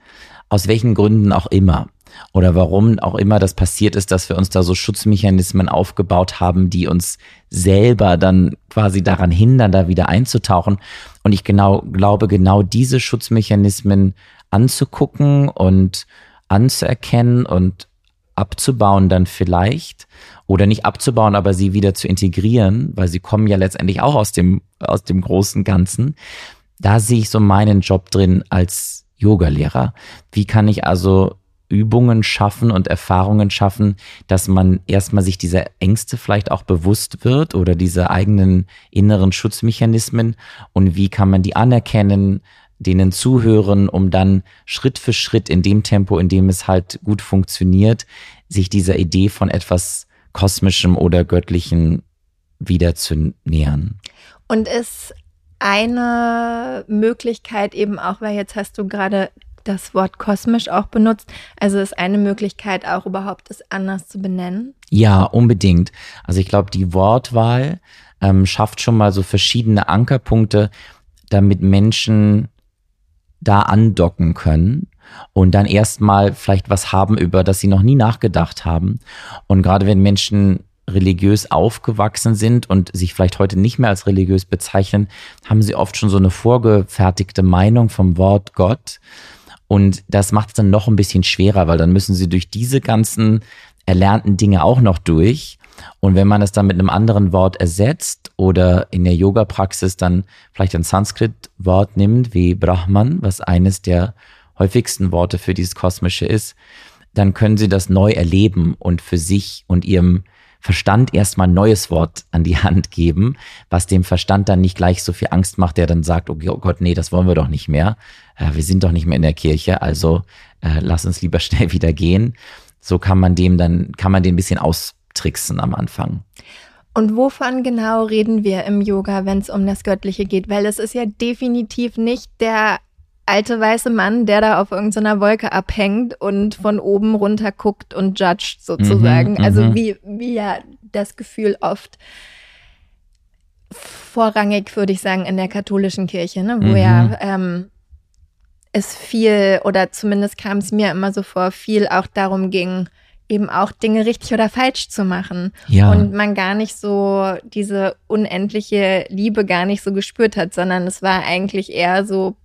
aus welchen Gründen auch immer. oder warum auch immer das passiert ist, dass wir uns da so Schutzmechanismen aufgebaut haben, die uns selber dann quasi daran hindern, da wieder einzutauchen. Und ich genau glaube, genau diese Schutzmechanismen anzugucken und anzuerkennen und abzubauen dann vielleicht oder nicht abzubauen, aber sie wieder zu integrieren, weil sie kommen ja letztendlich auch aus dem, aus dem großen Ganzen. Da sehe ich so meinen Job drin als Yogalehrer. Wie kann ich also Übungen schaffen und Erfahrungen schaffen, dass man erstmal sich dieser Ängste vielleicht auch bewusst wird oder diese eigenen inneren Schutzmechanismen und wie kann man die anerkennen, denen zuhören, um dann Schritt für Schritt in dem Tempo, in dem es halt gut funktioniert, sich dieser Idee von etwas Kosmischem oder Göttlichen wieder zu nähern. Und ist eine Möglichkeit eben auch, weil jetzt hast du gerade das Wort kosmisch auch benutzt. Also ist eine Möglichkeit auch überhaupt, es anders zu benennen? Ja, unbedingt. Also ich glaube, die Wortwahl ähm, schafft schon mal so verschiedene Ankerpunkte, damit Menschen da andocken können und dann erstmal vielleicht was haben, über das sie noch nie nachgedacht haben. Und gerade wenn Menschen religiös aufgewachsen sind und sich vielleicht heute nicht mehr als religiös bezeichnen, haben sie oft schon so eine vorgefertigte Meinung vom Wort Gott. Und das macht es dann noch ein bisschen schwerer, weil dann müssen sie durch diese ganzen erlernten Dinge auch noch durch. Und wenn man es dann mit einem anderen Wort ersetzt oder in der Yoga-Praxis dann vielleicht ein Sanskrit-Wort nimmt, wie Brahman, was eines der häufigsten Worte für dieses Kosmische ist, dann können sie das neu erleben und für sich und ihrem Verstand erstmal ein neues Wort an die Hand geben, was dem Verstand dann nicht gleich so viel Angst macht, der dann sagt, oh Gott, nee, das wollen wir doch nicht mehr. Äh, wir sind doch nicht mehr in der Kirche, also äh, lass uns lieber schnell wieder gehen. So kann man dem dann, kann man den ein bisschen austricksen am Anfang. Und wovon genau reden wir im Yoga, wenn es um das Göttliche geht? Weil es ist ja definitiv nicht der alte weiße Mann, der da auf irgendeiner Wolke abhängt und von oben runter guckt und judgt sozusagen. Mhm, also mhm. wie, wie ja das Gefühl oft vorrangig, würde ich sagen, in der katholischen Kirche, ne? wo mhm. ja ähm, es viel, oder zumindest kam es mir immer so vor, viel auch darum ging, eben auch Dinge richtig oder falsch zu machen. Ja. Und man gar nicht so diese unendliche Liebe gar nicht so gespürt hat, sondern es war eigentlich eher so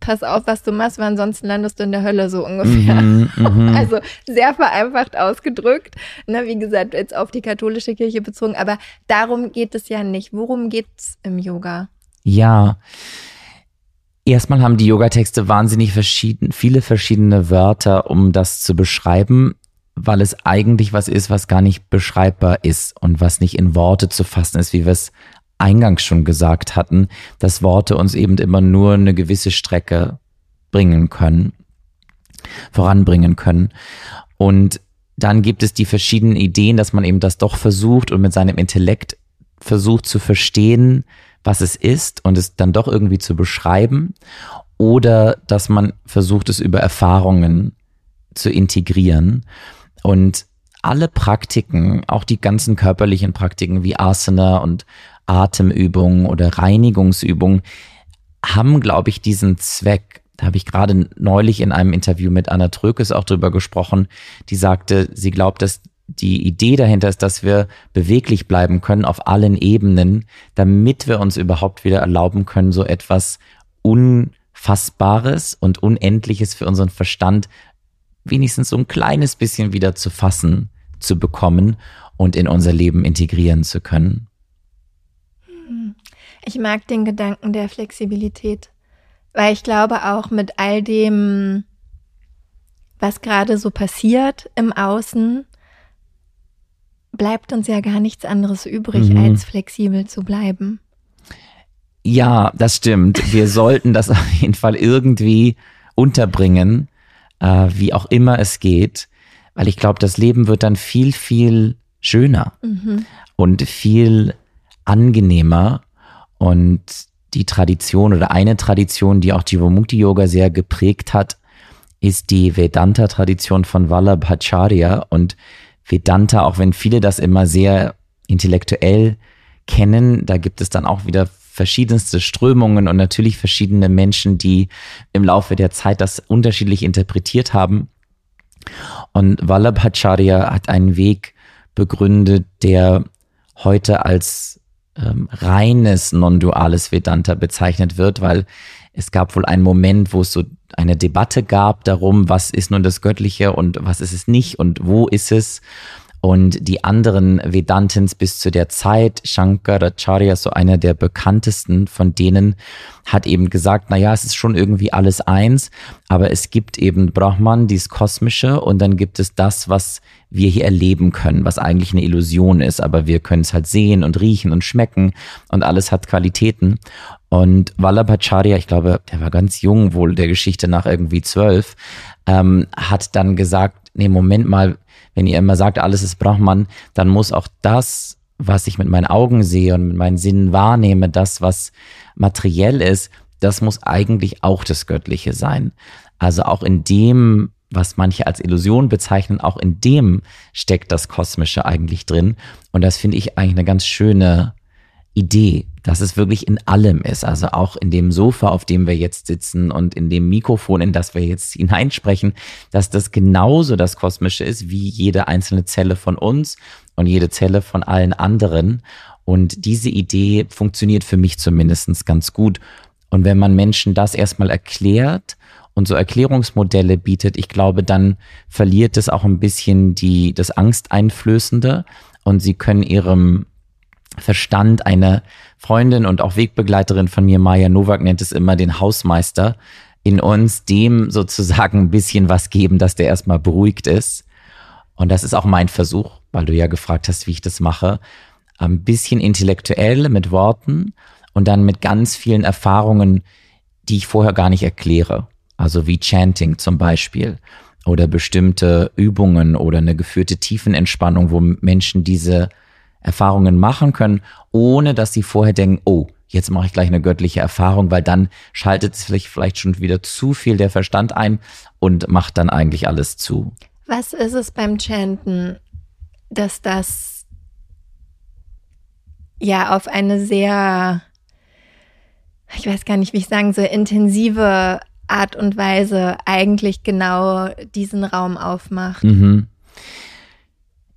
pass auf, was du machst, weil ansonsten landest du in der Hölle so ungefähr. Mhm. also sehr vereinfacht ausgedrückt. Ne, wie gesagt, jetzt auf die katholische Kirche bezogen. Aber darum geht es ja nicht. Worum geht es im Yoga? Ja. Erstmal haben die Yoga-Texte wahnsinnig verschieden, viele verschiedene Wörter, um das zu beschreiben, weil es eigentlich was ist, was gar nicht beschreibbar ist und was nicht in Worte zu fassen ist, wie wir es eingangs schon gesagt hatten, dass Worte uns eben immer nur eine gewisse Strecke bringen können, voranbringen können. Und dann gibt es die verschiedenen Ideen, dass man eben das doch versucht und mit seinem Intellekt versucht zu verstehen, was es ist und es dann doch irgendwie zu beschreiben. Oder dass man versucht, es über Erfahrungen zu integrieren. Und alle Praktiken, auch die ganzen körperlichen Praktiken wie Asana und Atemübungen oder Reinigungsübungen haben, glaube ich, diesen Zweck. Da habe ich gerade neulich in einem Interview mit Anna Trökes auch drüber gesprochen, die sagte, sie glaubt, dass die Idee dahinter ist, dass wir beweglich bleiben können auf allen Ebenen, damit wir uns überhaupt wieder erlauben können, so etwas Unfassbares und Unendliches für unseren Verstand wenigstens so ein kleines bisschen wieder zu fassen, zu bekommen und in unser Leben integrieren zu können. Ich mag den Gedanken der Flexibilität, weil ich glaube auch mit all dem, was gerade so passiert im Außen, bleibt uns ja gar nichts anderes übrig, mhm. als flexibel zu bleiben. Ja, das stimmt. Wir sollten das auf jeden Fall irgendwie unterbringen, äh, wie auch immer es geht, weil ich glaube, das Leben wird dann viel, viel schöner mhm. und viel angenehmer und die Tradition oder eine Tradition, die auch Jivamukti Yoga sehr geprägt hat, ist die Vedanta-Tradition von Vallabhacharya. Und Vedanta, auch wenn viele das immer sehr intellektuell kennen, da gibt es dann auch wieder verschiedenste Strömungen und natürlich verschiedene Menschen, die im Laufe der Zeit das unterschiedlich interpretiert haben. Und Vallabhacharya hat einen Weg begründet, der heute als ähm, reines non-duales Vedanta bezeichnet wird, weil es gab wohl einen Moment, wo es so eine Debatte gab darum, was ist nun das Göttliche und was ist es nicht und wo ist es. Und die anderen Vedantins bis zu der Zeit, Shankaracharya, so einer der bekanntesten von denen, hat eben gesagt, na ja, es ist schon irgendwie alles eins, aber es gibt eben Brahman, dieses Kosmische, und dann gibt es das, was wir hier erleben können, was eigentlich eine Illusion ist, aber wir können es halt sehen und riechen und schmecken und alles hat Qualitäten. Und Vallabhacharya, ich glaube, der war ganz jung, wohl der Geschichte nach irgendwie zwölf, ähm, hat dann gesagt, nee, Moment mal, wenn ihr immer sagt, alles ist Brahman, dann muss auch das, was ich mit meinen Augen sehe und mit meinen Sinnen wahrnehme, das, was materiell ist, das muss eigentlich auch das Göttliche sein. Also auch in dem, was manche als Illusion bezeichnen, auch in dem steckt das Kosmische eigentlich drin. Und das finde ich eigentlich eine ganz schöne Idee, dass es wirklich in allem ist. Also auch in dem Sofa, auf dem wir jetzt sitzen und in dem Mikrofon, in das wir jetzt hineinsprechen, dass das genauso das Kosmische ist wie jede einzelne Zelle von uns und jede Zelle von allen anderen. Und diese Idee funktioniert für mich zumindest ganz gut. Und wenn man Menschen das erstmal erklärt und so Erklärungsmodelle bietet, ich glaube, dann verliert es auch ein bisschen die, das Angsteinflößende und sie können ihrem Verstand eine Freundin und auch Wegbegleiterin von mir, Maja Nowak, nennt es immer den Hausmeister in uns, dem sozusagen ein bisschen was geben, dass der erstmal beruhigt ist. Und das ist auch mein Versuch, weil du ja gefragt hast, wie ich das mache. Ein bisschen intellektuell mit Worten und dann mit ganz vielen Erfahrungen, die ich vorher gar nicht erkläre. Also wie Chanting zum Beispiel oder bestimmte Übungen oder eine geführte Tiefenentspannung, wo Menschen diese Erfahrungen machen können, ohne dass sie vorher denken, oh, jetzt mache ich gleich eine göttliche Erfahrung, weil dann schaltet vielleicht, vielleicht schon wieder zu viel der Verstand ein und macht dann eigentlich alles zu. Was ist es beim Chanten, dass das ja auf eine sehr, ich weiß gar nicht, wie ich sagen soll, intensive Art und Weise eigentlich genau diesen Raum aufmacht? Mhm.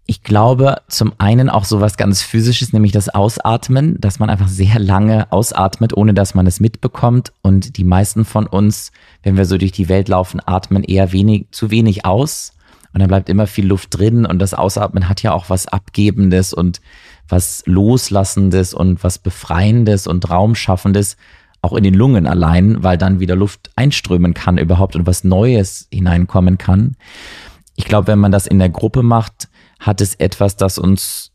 Ich glaube zum einen auch so was ganz physisches, nämlich das Ausatmen, dass man einfach sehr lange ausatmet, ohne dass man es mitbekommt. Und die meisten von uns, wenn wir so durch die Welt laufen, atmen eher wenig, zu wenig aus. Und dann bleibt immer viel Luft drin. Und das Ausatmen hat ja auch was Abgebendes und was Loslassendes und was Befreiendes und Raumschaffendes, auch in den Lungen allein, weil dann wieder Luft einströmen kann überhaupt und was Neues hineinkommen kann. Ich glaube, wenn man das in der Gruppe macht, hat es etwas, das uns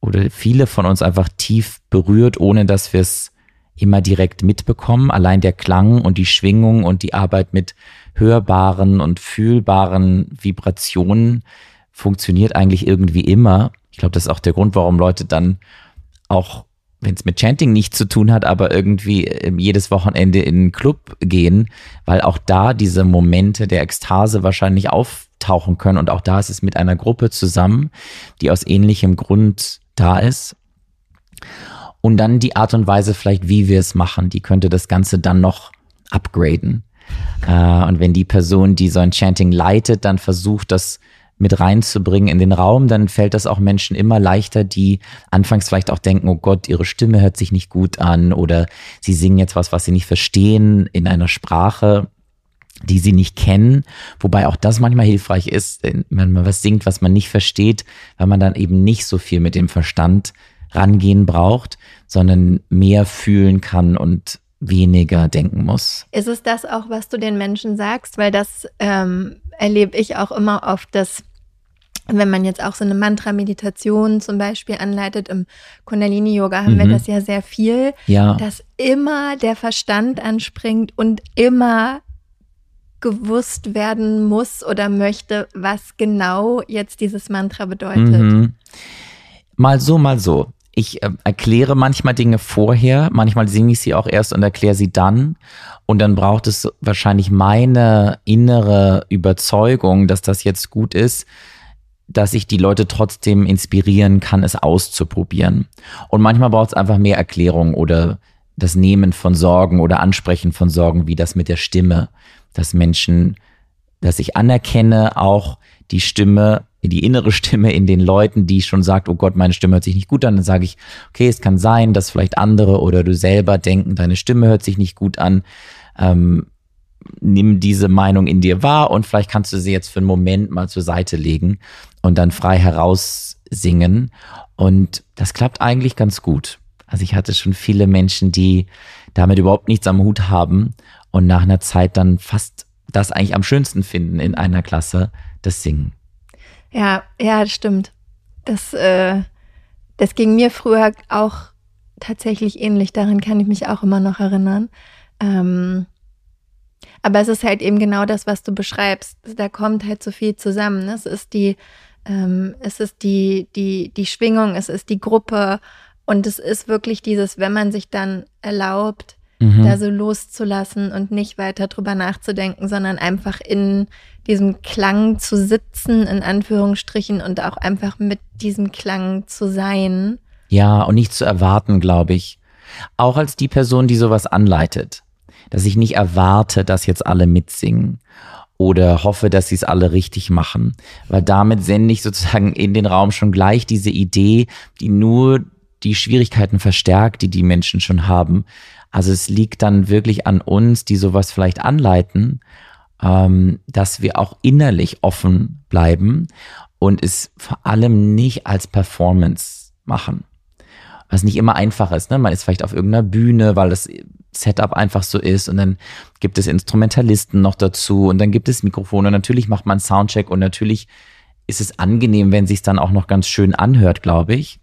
oder viele von uns einfach tief berührt, ohne dass wir es immer direkt mitbekommen. Allein der Klang und die Schwingung und die Arbeit mit hörbaren und fühlbaren Vibrationen funktioniert eigentlich irgendwie immer. Ich glaube, das ist auch der Grund, warum Leute dann auch, wenn es mit Chanting nichts zu tun hat, aber irgendwie ähm, jedes Wochenende in einen Club gehen, weil auch da diese Momente der Ekstase wahrscheinlich auf auftauchen können. Und auch da ist es mit einer Gruppe zusammen, die aus ähnlichem Grund da ist. Und dann die Art und Weise vielleicht, wie wir es machen, die könnte das Ganze dann noch upgraden. Äh, und wenn die Person, die so ein Chanting leitet, dann versucht, das mit reinzubringen in den Raum, dann fällt das auch Menschen immer leichter, die anfangs vielleicht auch denken, oh Gott, ihre Stimme hört sich nicht gut an oder sie singen jetzt was, was sie nicht verstehen in einer Sprache, die sie nicht kennen, wobei auch das manchmal hilfreich ist, wenn man was singt, was man nicht versteht, weil man dann eben nicht so viel mit dem Verstand rangehen braucht, sondern mehr fühlen kann und weniger denken muss. Ist es das auch, was du den Menschen sagst? Weil das ähm, erlebe ich auch immer oft, dass wenn man jetzt auch so eine Mantra-Meditation zum Beispiel anleitet, im Kundalini-Yoga haben mhm. wir das ja sehr viel, ja. dass immer der Verstand anspringt und immer gewusst werden muss oder möchte, was genau jetzt dieses Mantra bedeutet. Mhm. Mal so, mal so. Ich äh, erkläre manchmal Dinge vorher, manchmal singe ich sie auch erst und erkläre sie dann. Und dann braucht es wahrscheinlich meine innere Überzeugung, dass das jetzt gut ist, dass ich die Leute trotzdem inspirieren kann, es auszuprobieren. Und manchmal braucht es einfach mehr Erklärung oder das Nehmen von Sorgen oder Ansprechen von Sorgen, wie das mit der Stimme dass Menschen dass ich anerkenne auch die Stimme, die innere Stimme in den Leuten, die schon sagt, oh Gott, meine Stimme hört sich nicht gut an, dann sage ich, okay, es kann sein, dass vielleicht andere oder du selber denken, deine Stimme hört sich nicht gut an. Ähm, nimm diese Meinung in dir wahr und vielleicht kannst du sie jetzt für einen Moment mal zur Seite legen und dann frei heraus singen. Und das klappt eigentlich ganz gut. Also ich hatte schon viele Menschen, die damit überhaupt nichts am Hut haben und nach einer Zeit dann fast das eigentlich am schönsten finden in einer Klasse, das Singen. Ja, ja, das stimmt. Das, äh, das ging mir früher auch tatsächlich ähnlich. Daran kann ich mich auch immer noch erinnern. Ähm, aber es ist halt eben genau das, was du beschreibst. Da kommt halt so viel zusammen. Es ist die, ähm, es ist die, die, die Schwingung, es ist die Gruppe und es ist wirklich dieses, wenn man sich dann erlaubt, mhm. da so loszulassen und nicht weiter drüber nachzudenken, sondern einfach in diesem Klang zu sitzen, in Anführungsstrichen, und auch einfach mit diesem Klang zu sein. Ja, und nicht zu erwarten, glaube ich. Auch als die Person, die sowas anleitet. Dass ich nicht erwarte, dass jetzt alle mitsingen oder hoffe, dass sie es alle richtig machen. Weil damit sende ich sozusagen in den Raum schon gleich diese Idee, die nur die Schwierigkeiten verstärkt, die die Menschen schon haben. Also es liegt dann wirklich an uns, die sowas vielleicht anleiten, ähm, dass wir auch innerlich offen bleiben und es vor allem nicht als Performance machen. Was nicht immer einfach ist. Ne? Man ist vielleicht auf irgendeiner Bühne, weil das Setup einfach so ist und dann gibt es Instrumentalisten noch dazu und dann gibt es Mikrofone und natürlich macht man Soundcheck und natürlich ist es angenehm, wenn sich dann auch noch ganz schön anhört, glaube ich.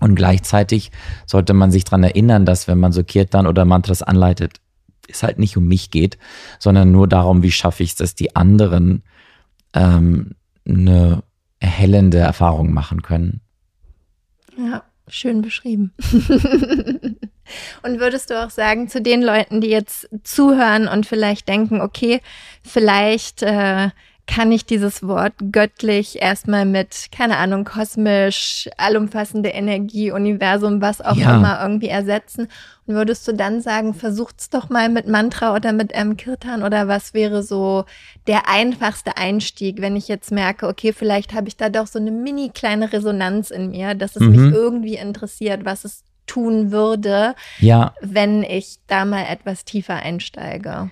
Und gleichzeitig sollte man sich dran erinnern, dass wenn man so Kirtan oder Mantras anleitet, es halt nicht um mich geht, sondern nur darum, wie schaffe ich es, dass die anderen ähm, eine erhellende Erfahrung machen können. Ja, schön beschrieben. und würdest du auch sagen, zu den Leuten, die jetzt zuhören und vielleicht denken, okay, vielleicht äh, kann ich dieses Wort göttlich erstmal mit, keine Ahnung, kosmisch, allumfassende Energie, Universum, was auch ja. immer irgendwie ersetzen. Und würdest du dann sagen, versucht's doch mal mit Mantra oder mit ähm, Kirtan oder was wäre so der einfachste Einstieg, wenn ich jetzt merke, okay, vielleicht habe ich da doch so eine mini kleine Resonanz in mir, dass es mhm. mich irgendwie interessiert, was es tun würde, ja. wenn ich da mal etwas tiefer einsteige.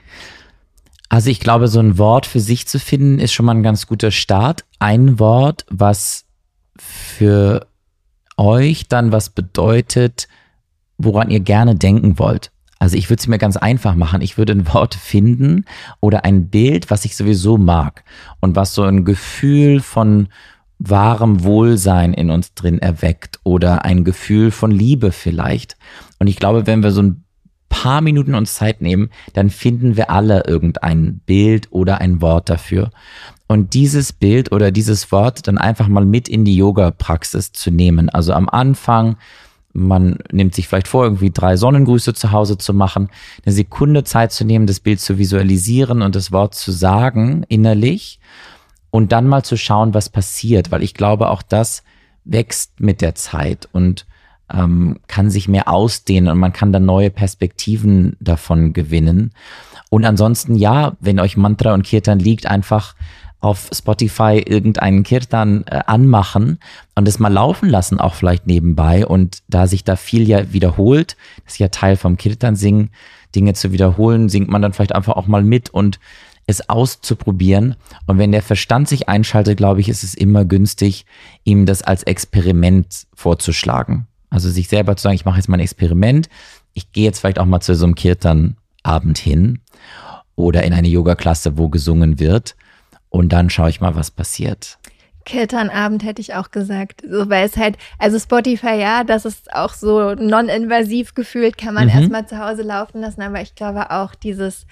Also ich glaube, so ein Wort für sich zu finden, ist schon mal ein ganz guter Start. Ein Wort, was für euch dann was bedeutet, woran ihr gerne denken wollt. Also ich würde es mir ganz einfach machen. Ich würde ein Wort finden oder ein Bild, was ich sowieso mag und was so ein Gefühl von wahrem Wohlsein in uns drin erweckt oder ein Gefühl von Liebe vielleicht. Und ich glaube, wenn wir so ein paar Minuten uns Zeit nehmen, dann finden wir alle irgendein Bild oder ein Wort dafür. Und dieses Bild oder dieses Wort dann einfach mal mit in die Yoga-Praxis zu nehmen. Also am Anfang, man nimmt sich vielleicht vor, irgendwie drei Sonnengrüße zu Hause zu machen, eine Sekunde Zeit zu nehmen, das Bild zu visualisieren und das Wort zu sagen innerlich und dann mal zu schauen, was passiert, weil ich glaube, auch das wächst mit der Zeit und ähm, kann sich mehr ausdehnen und man kann dann neue Perspektiven davon gewinnen. Und ansonsten, ja, wenn euch Mantra und Kirtan liegt, einfach auf Spotify irgendeinen Kirtan äh, anmachen und es mal laufen lassen, auch vielleicht nebenbei. Und da sich da viel ja wiederholt, das ist ja Teil vom Kirtan singen, Dinge zu wiederholen, singt man dann vielleicht einfach auch mal mit und es auszuprobieren. Und wenn der Verstand sich einschaltet, glaube ich, ist es immer günstig, ihm das als Experiment vorzuschlagen. Also sich selber zu sagen, ich mache jetzt mal ein Experiment. Ich gehe jetzt vielleicht auch mal zu so einem Kirtan-Abend hin oder in eine Yoga-Klasse, wo gesungen wird. Und dann schaue ich mal, was passiert. Kirtan-Abend hätte ich auch gesagt. So, weil es halt, also Spotify, ja, das ist auch so non-invasiv gefühlt, kann man mhm. erstmal zu Hause laufen lassen. Aber ich glaube auch dieses,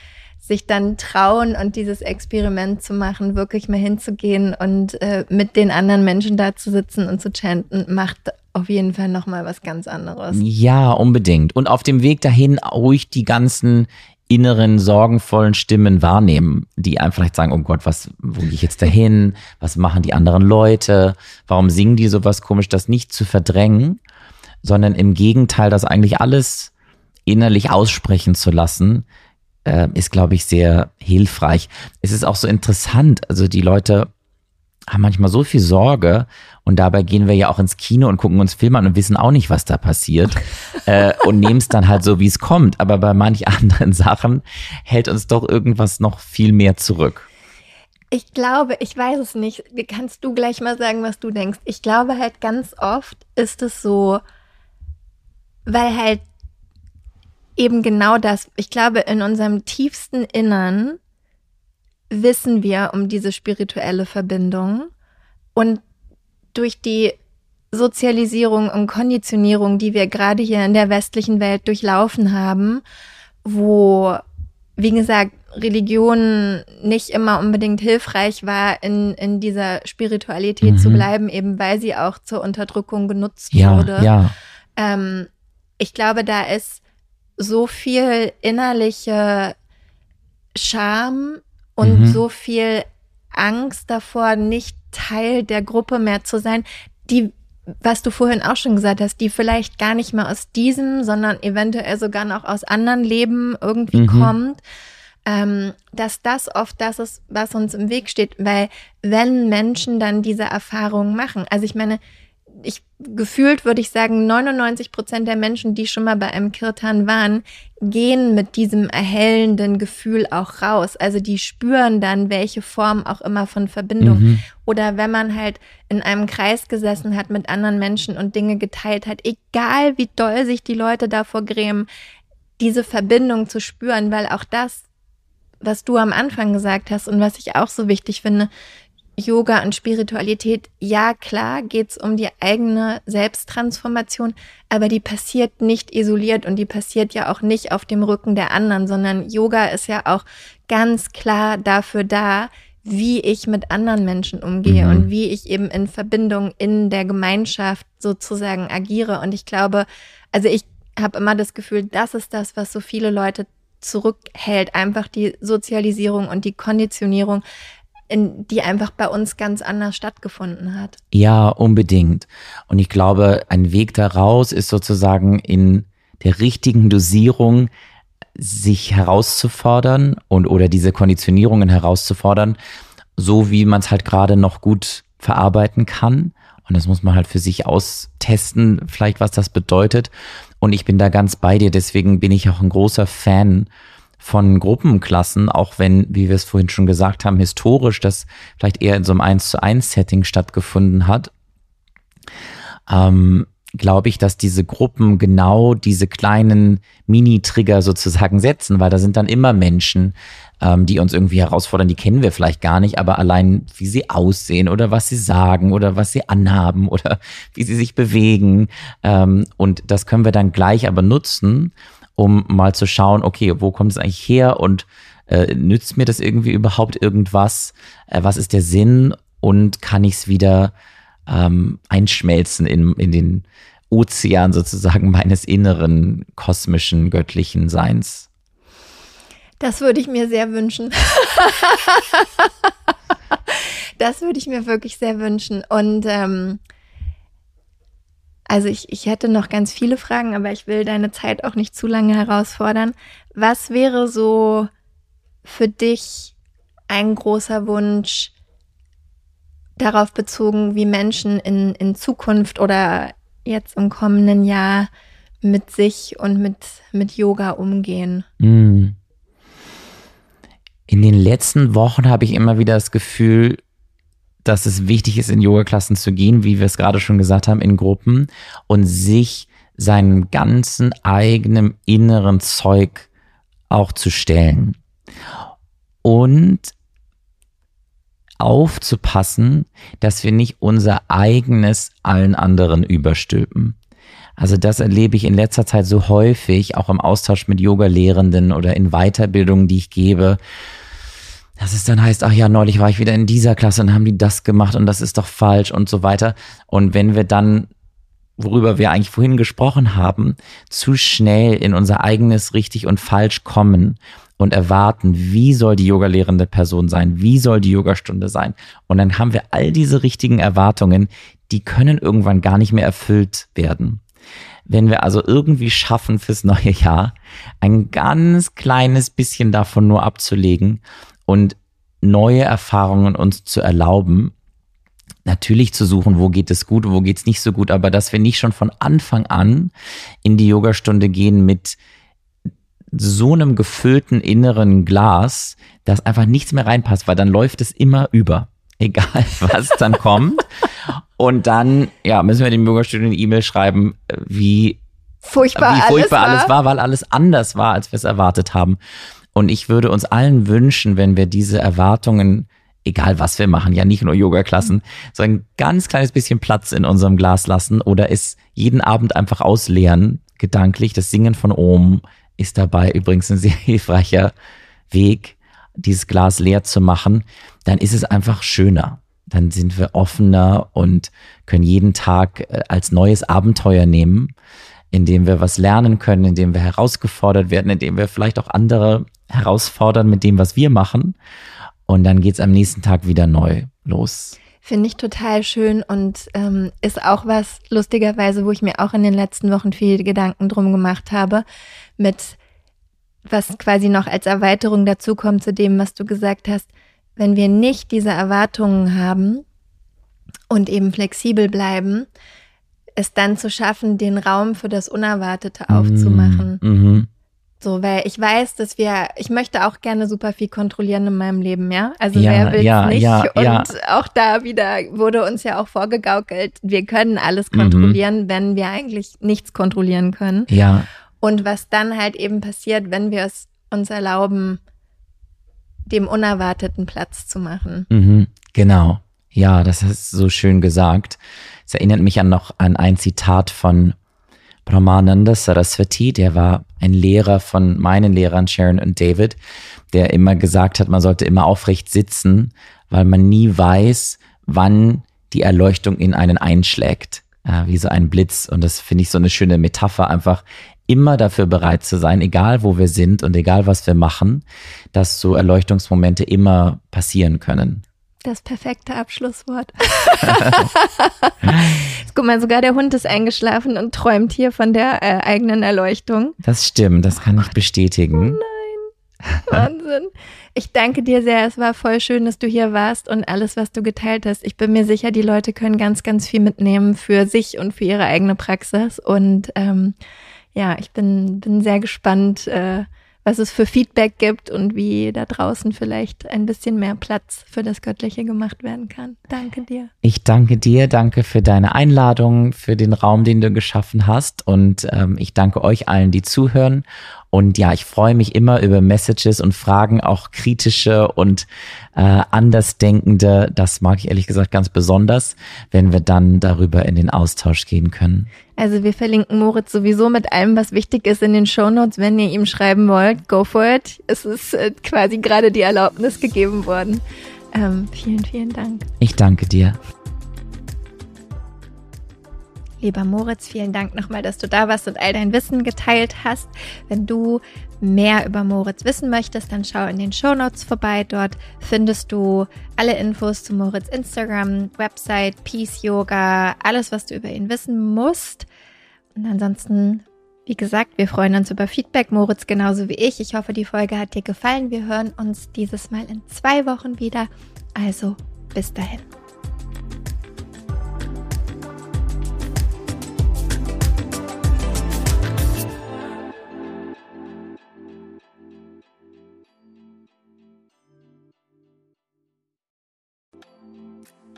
sich dann trauen und dieses Experiment zu machen, wirklich mal hinzugehen und äh, mit den anderen Menschen da zu sitzen und zu chanten, macht auf jeden Fall nochmal was ganz anderes. Ja, unbedingt. Und auf dem Weg dahin ruhig die ganzen inneren, sorgenvollen Stimmen wahrnehmen, die einfach vielleicht sagen, oh Gott, was, wo gehe ich jetzt dahin? Was machen die anderen Leute? Warum singen die sowas komisch? Das nicht zu verdrängen, sondern im Gegenteil, das eigentlich alles innerlich aussprechen zu lassen, äh, ist, glaube ich, sehr hilfreich. Es ist auch so interessant, also die Leute haben manchmal so viel Sorge und dabei gehen wir ja auch ins Kino und gucken uns Filme an und wissen auch nicht, was da passiert äh, und nehmen es dann halt so, wie es kommt. Aber bei manch anderen Sachen hält uns doch irgendwas noch viel mehr zurück. Ich glaube, ich weiß es nicht. Kannst du gleich mal sagen, was du denkst? Ich glaube halt ganz oft ist es so, weil halt eben genau das, ich glaube, in unserem tiefsten Innern wissen wir um diese spirituelle Verbindung und durch die Sozialisierung und Konditionierung, die wir gerade hier in der westlichen Welt durchlaufen haben, wo, wie gesagt, Religion nicht immer unbedingt hilfreich war, in, in dieser Spiritualität mhm. zu bleiben, eben weil sie auch zur Unterdrückung genutzt ja, wurde. Ja. Ähm, ich glaube, da ist so viel innerliche Scham und mhm. so viel Angst davor, nicht Teil der Gruppe mehr zu sein, die, was du vorhin auch schon gesagt hast, die vielleicht gar nicht mehr aus diesem, sondern eventuell sogar noch aus anderen Leben irgendwie mhm. kommt. Ähm, dass das oft das ist, was uns im Weg steht, weil wenn Menschen dann diese Erfahrungen machen, also ich meine, ich gefühlt würde ich sagen, 99 Prozent der Menschen, die schon mal bei einem Kirtan waren, gehen mit diesem erhellenden Gefühl auch raus. Also die spüren dann, welche Form auch immer von Verbindung. Mhm. Oder wenn man halt in einem Kreis gesessen hat mit anderen Menschen und Dinge geteilt hat, egal wie doll sich die Leute davor grämen, diese Verbindung zu spüren, weil auch das, was du am Anfang gesagt hast und was ich auch so wichtig finde, Yoga und Spiritualität, ja klar geht's um die eigene Selbsttransformation, aber die passiert nicht isoliert und die passiert ja auch nicht auf dem Rücken der anderen, sondern Yoga ist ja auch ganz klar dafür da, wie ich mit anderen Menschen umgehe mhm. und wie ich eben in Verbindung in der Gemeinschaft sozusagen agiere. Und ich glaube, also ich habe immer das Gefühl, das ist das, was so viele Leute zurückhält, einfach die Sozialisierung und die Konditionierung, in, die einfach bei uns ganz anders stattgefunden hat. Ja, unbedingt. Und ich glaube, ein Weg daraus ist sozusagen in der richtigen Dosierung sich herauszufordern und oder diese Konditionierungen herauszufordern, so wie man es halt gerade noch gut verarbeiten kann. Und das muss man halt für sich austesten, vielleicht was das bedeutet. Und ich bin da ganz bei dir. Deswegen bin ich auch ein großer Fan von Gruppenklassen, auch wenn, wie wir es vorhin schon gesagt haben, historisch das vielleicht eher in so einem 1 zu 1 Setting stattgefunden hat, ähm, glaube ich, dass diese Gruppen genau diese kleinen Mini-Trigger sozusagen setzen, weil da sind dann immer Menschen, ähm, die uns irgendwie herausfordern, die kennen wir vielleicht gar nicht, aber allein wie sie aussehen oder was sie sagen oder was sie anhaben oder wie sie sich bewegen. Ähm, und das können wir dann gleich aber nutzen, um mal zu schauen, okay, wo kommt es eigentlich her und äh, nützt mir das irgendwie überhaupt irgendwas? Äh, was ist der Sinn und kann ich es wieder ähm, einschmelzen in, in den Ozean sozusagen meines inneren kosmischen göttlichen Seins? Das würde ich mir sehr wünschen. das würde ich mir wirklich sehr wünschen. Und ähm, also ich, ich hätte noch ganz viele Fragen, aber ich will deine Zeit auch nicht zu lange herausfordern. Was wäre so für dich ein großer Wunsch darauf bezogen, wie Menschen in, in Zukunft oder jetzt im kommenden Jahr mit sich und mit, mit Yoga umgehen? Hm. In den letzten Wochen habe ich immer wieder das Gefühl, dass es wichtig ist, in Yoga-Klassen zu gehen, wie wir es gerade schon gesagt haben, in Gruppen und sich seinem ganzen eigenen inneren Zeug auch zu stellen. Und aufzupassen, dass wir nicht unser eigenes allen anderen überstülpen. Also das erlebe ich in letzter Zeit so häufig, auch im Austausch mit Yoga-Lehrenden oder in Weiterbildungen, die ich gebe, dass es dann heißt, ach ja, neulich war ich wieder in dieser Klasse und haben die das gemacht und das ist doch falsch und so weiter. Und wenn wir dann, worüber wir eigentlich vorhin gesprochen haben, zu schnell in unser eigenes richtig und falsch kommen und erwarten, wie soll die yogalehrende Person sein, wie soll die Yogastunde sein. Und dann haben wir all diese richtigen Erwartungen, die können irgendwann gar nicht mehr erfüllt werden. wenn wir also irgendwie schaffen fürs neue Jahr, ein ganz kleines bisschen davon nur abzulegen und neue Erfahrungen uns zu erlauben, natürlich zu suchen, wo geht es gut, wo geht es nicht so gut, aber dass wir nicht schon von Anfang an in die Yogastunde gehen mit so einem gefüllten inneren Glas, dass einfach nichts mehr reinpasst, weil dann läuft es immer über. Egal, was dann kommt. Und dann, ja, müssen wir dem Bürgerstudio eine E-Mail schreiben, wie furchtbar, wie furchtbar alles, alles war, weil alles anders war, als wir es erwartet haben. Und ich würde uns allen wünschen, wenn wir diese Erwartungen, egal was wir machen, ja nicht nur Yoga-Klassen, so ein ganz kleines bisschen Platz in unserem Glas lassen oder es jeden Abend einfach ausleeren, gedanklich. Das Singen von Om ist dabei übrigens ein sehr hilfreicher Weg, dieses Glas leer zu machen. Dann ist es einfach schöner. Dann sind wir offener und können jeden Tag äh, als neues Abenteuer nehmen in dem wir was lernen können, in dem wir herausgefordert werden, in dem wir vielleicht auch andere herausfordern mit dem, was wir machen. Und dann geht's am nächsten Tag wieder neu los. Finde ich total schön und ähm, ist auch was, lustigerweise, wo ich mir auch in den letzten Wochen viele Gedanken drum gemacht habe, mit was quasi noch als Erweiterung dazu kommt zu dem, was du gesagt hast. Wenn wir nicht diese Erwartungen haben und eben flexibel bleiben, es dann zu schaffen, den Raum für das Unerwartete aufzumachen. Mhm. So, weil ich weiß, dass wir, ich möchte auch gerne super viel kontrollieren in meinem Leben, ja. Also Ja, wer will ja, nicht? ja, und ja. auch da wieder wurde uns ja auch vorgegaukelt, wir können alles Mhm. kontrollieren, wenn wir eigentlich nichts kontrollieren können. Ja, Und was dann halt eben passiert, wenn wir es uns erlauben, dem Unerwarteten Platz zu machen. mhm. genau. Ja, das ist so schön gesagt. Es erinnert mich an noch an ein Zitat von Brahmananda Saraswati, der war ein Lehrer von meinen Lehrern Sharon und David, der immer gesagt hat, man sollte immer aufrecht sitzen, weil man nie weiß, wann die Erleuchtung in einen einschlägt, äh, wie so ein Blitz. Und das finde ich so eine schöne Metapher, einfach immer dafür bereit zu sein, egal wo wir sind und egal was wir machen, dass so Erleuchtungsmomente immer passieren können. Das perfekte Abschlusswort. Guck mal, sogar der Hund ist eingeschlafen und träumt hier von der äh, eigenen Erleuchtung. Das stimmt, das kann ich bestätigen. Wahnsinn. Ich danke dir sehr. Es war voll schön, dass du hier warst und alles, was du geteilt hast. Ich bin mir sicher, die Leute können ganz, ganz viel mitnehmen für sich und für ihre eigene Praxis. Und ähm, ja, ich bin, bin sehr gespannt, äh, was es für Feedback gibt und wie da draußen vielleicht ein bisschen mehr Platz für das Göttliche gemacht werden kann. Danke dir. Ich danke dir, danke für deine Einladung, für den Raum, den du geschaffen hast. Und ähm, ich danke euch allen, die zuhören. Und ja, ich freue mich immer über Messages und Fragen, auch kritische und äh, andersdenkende. Das mag ich ehrlich gesagt ganz besonders, wenn wir dann darüber in den Austausch gehen können. Also wir verlinken Moritz sowieso mit allem, was wichtig ist in den Shownotes. Wenn ihr ihm schreiben wollt, go for it. Es ist äh, quasi gerade die Erlaubnis gegeben worden. Ähm, vielen, vielen Dank. Ich danke dir. Lieber Moritz, vielen Dank nochmal, dass du da warst und all dein Wissen geteilt hast. Wenn du mehr über Moritz wissen möchtest, dann schau in den Shownotes vorbei. Dort findest du alle Infos zu Moritz Instagram, Website, Peace Yoga, alles, was du über ihn wissen musst. Und ansonsten, wie gesagt, wir freuen uns über Feedback, Moritz genauso wie ich. Ich hoffe, die Folge hat dir gefallen. Wir hören uns dieses Mal in zwei Wochen wieder. Also, bis dahin.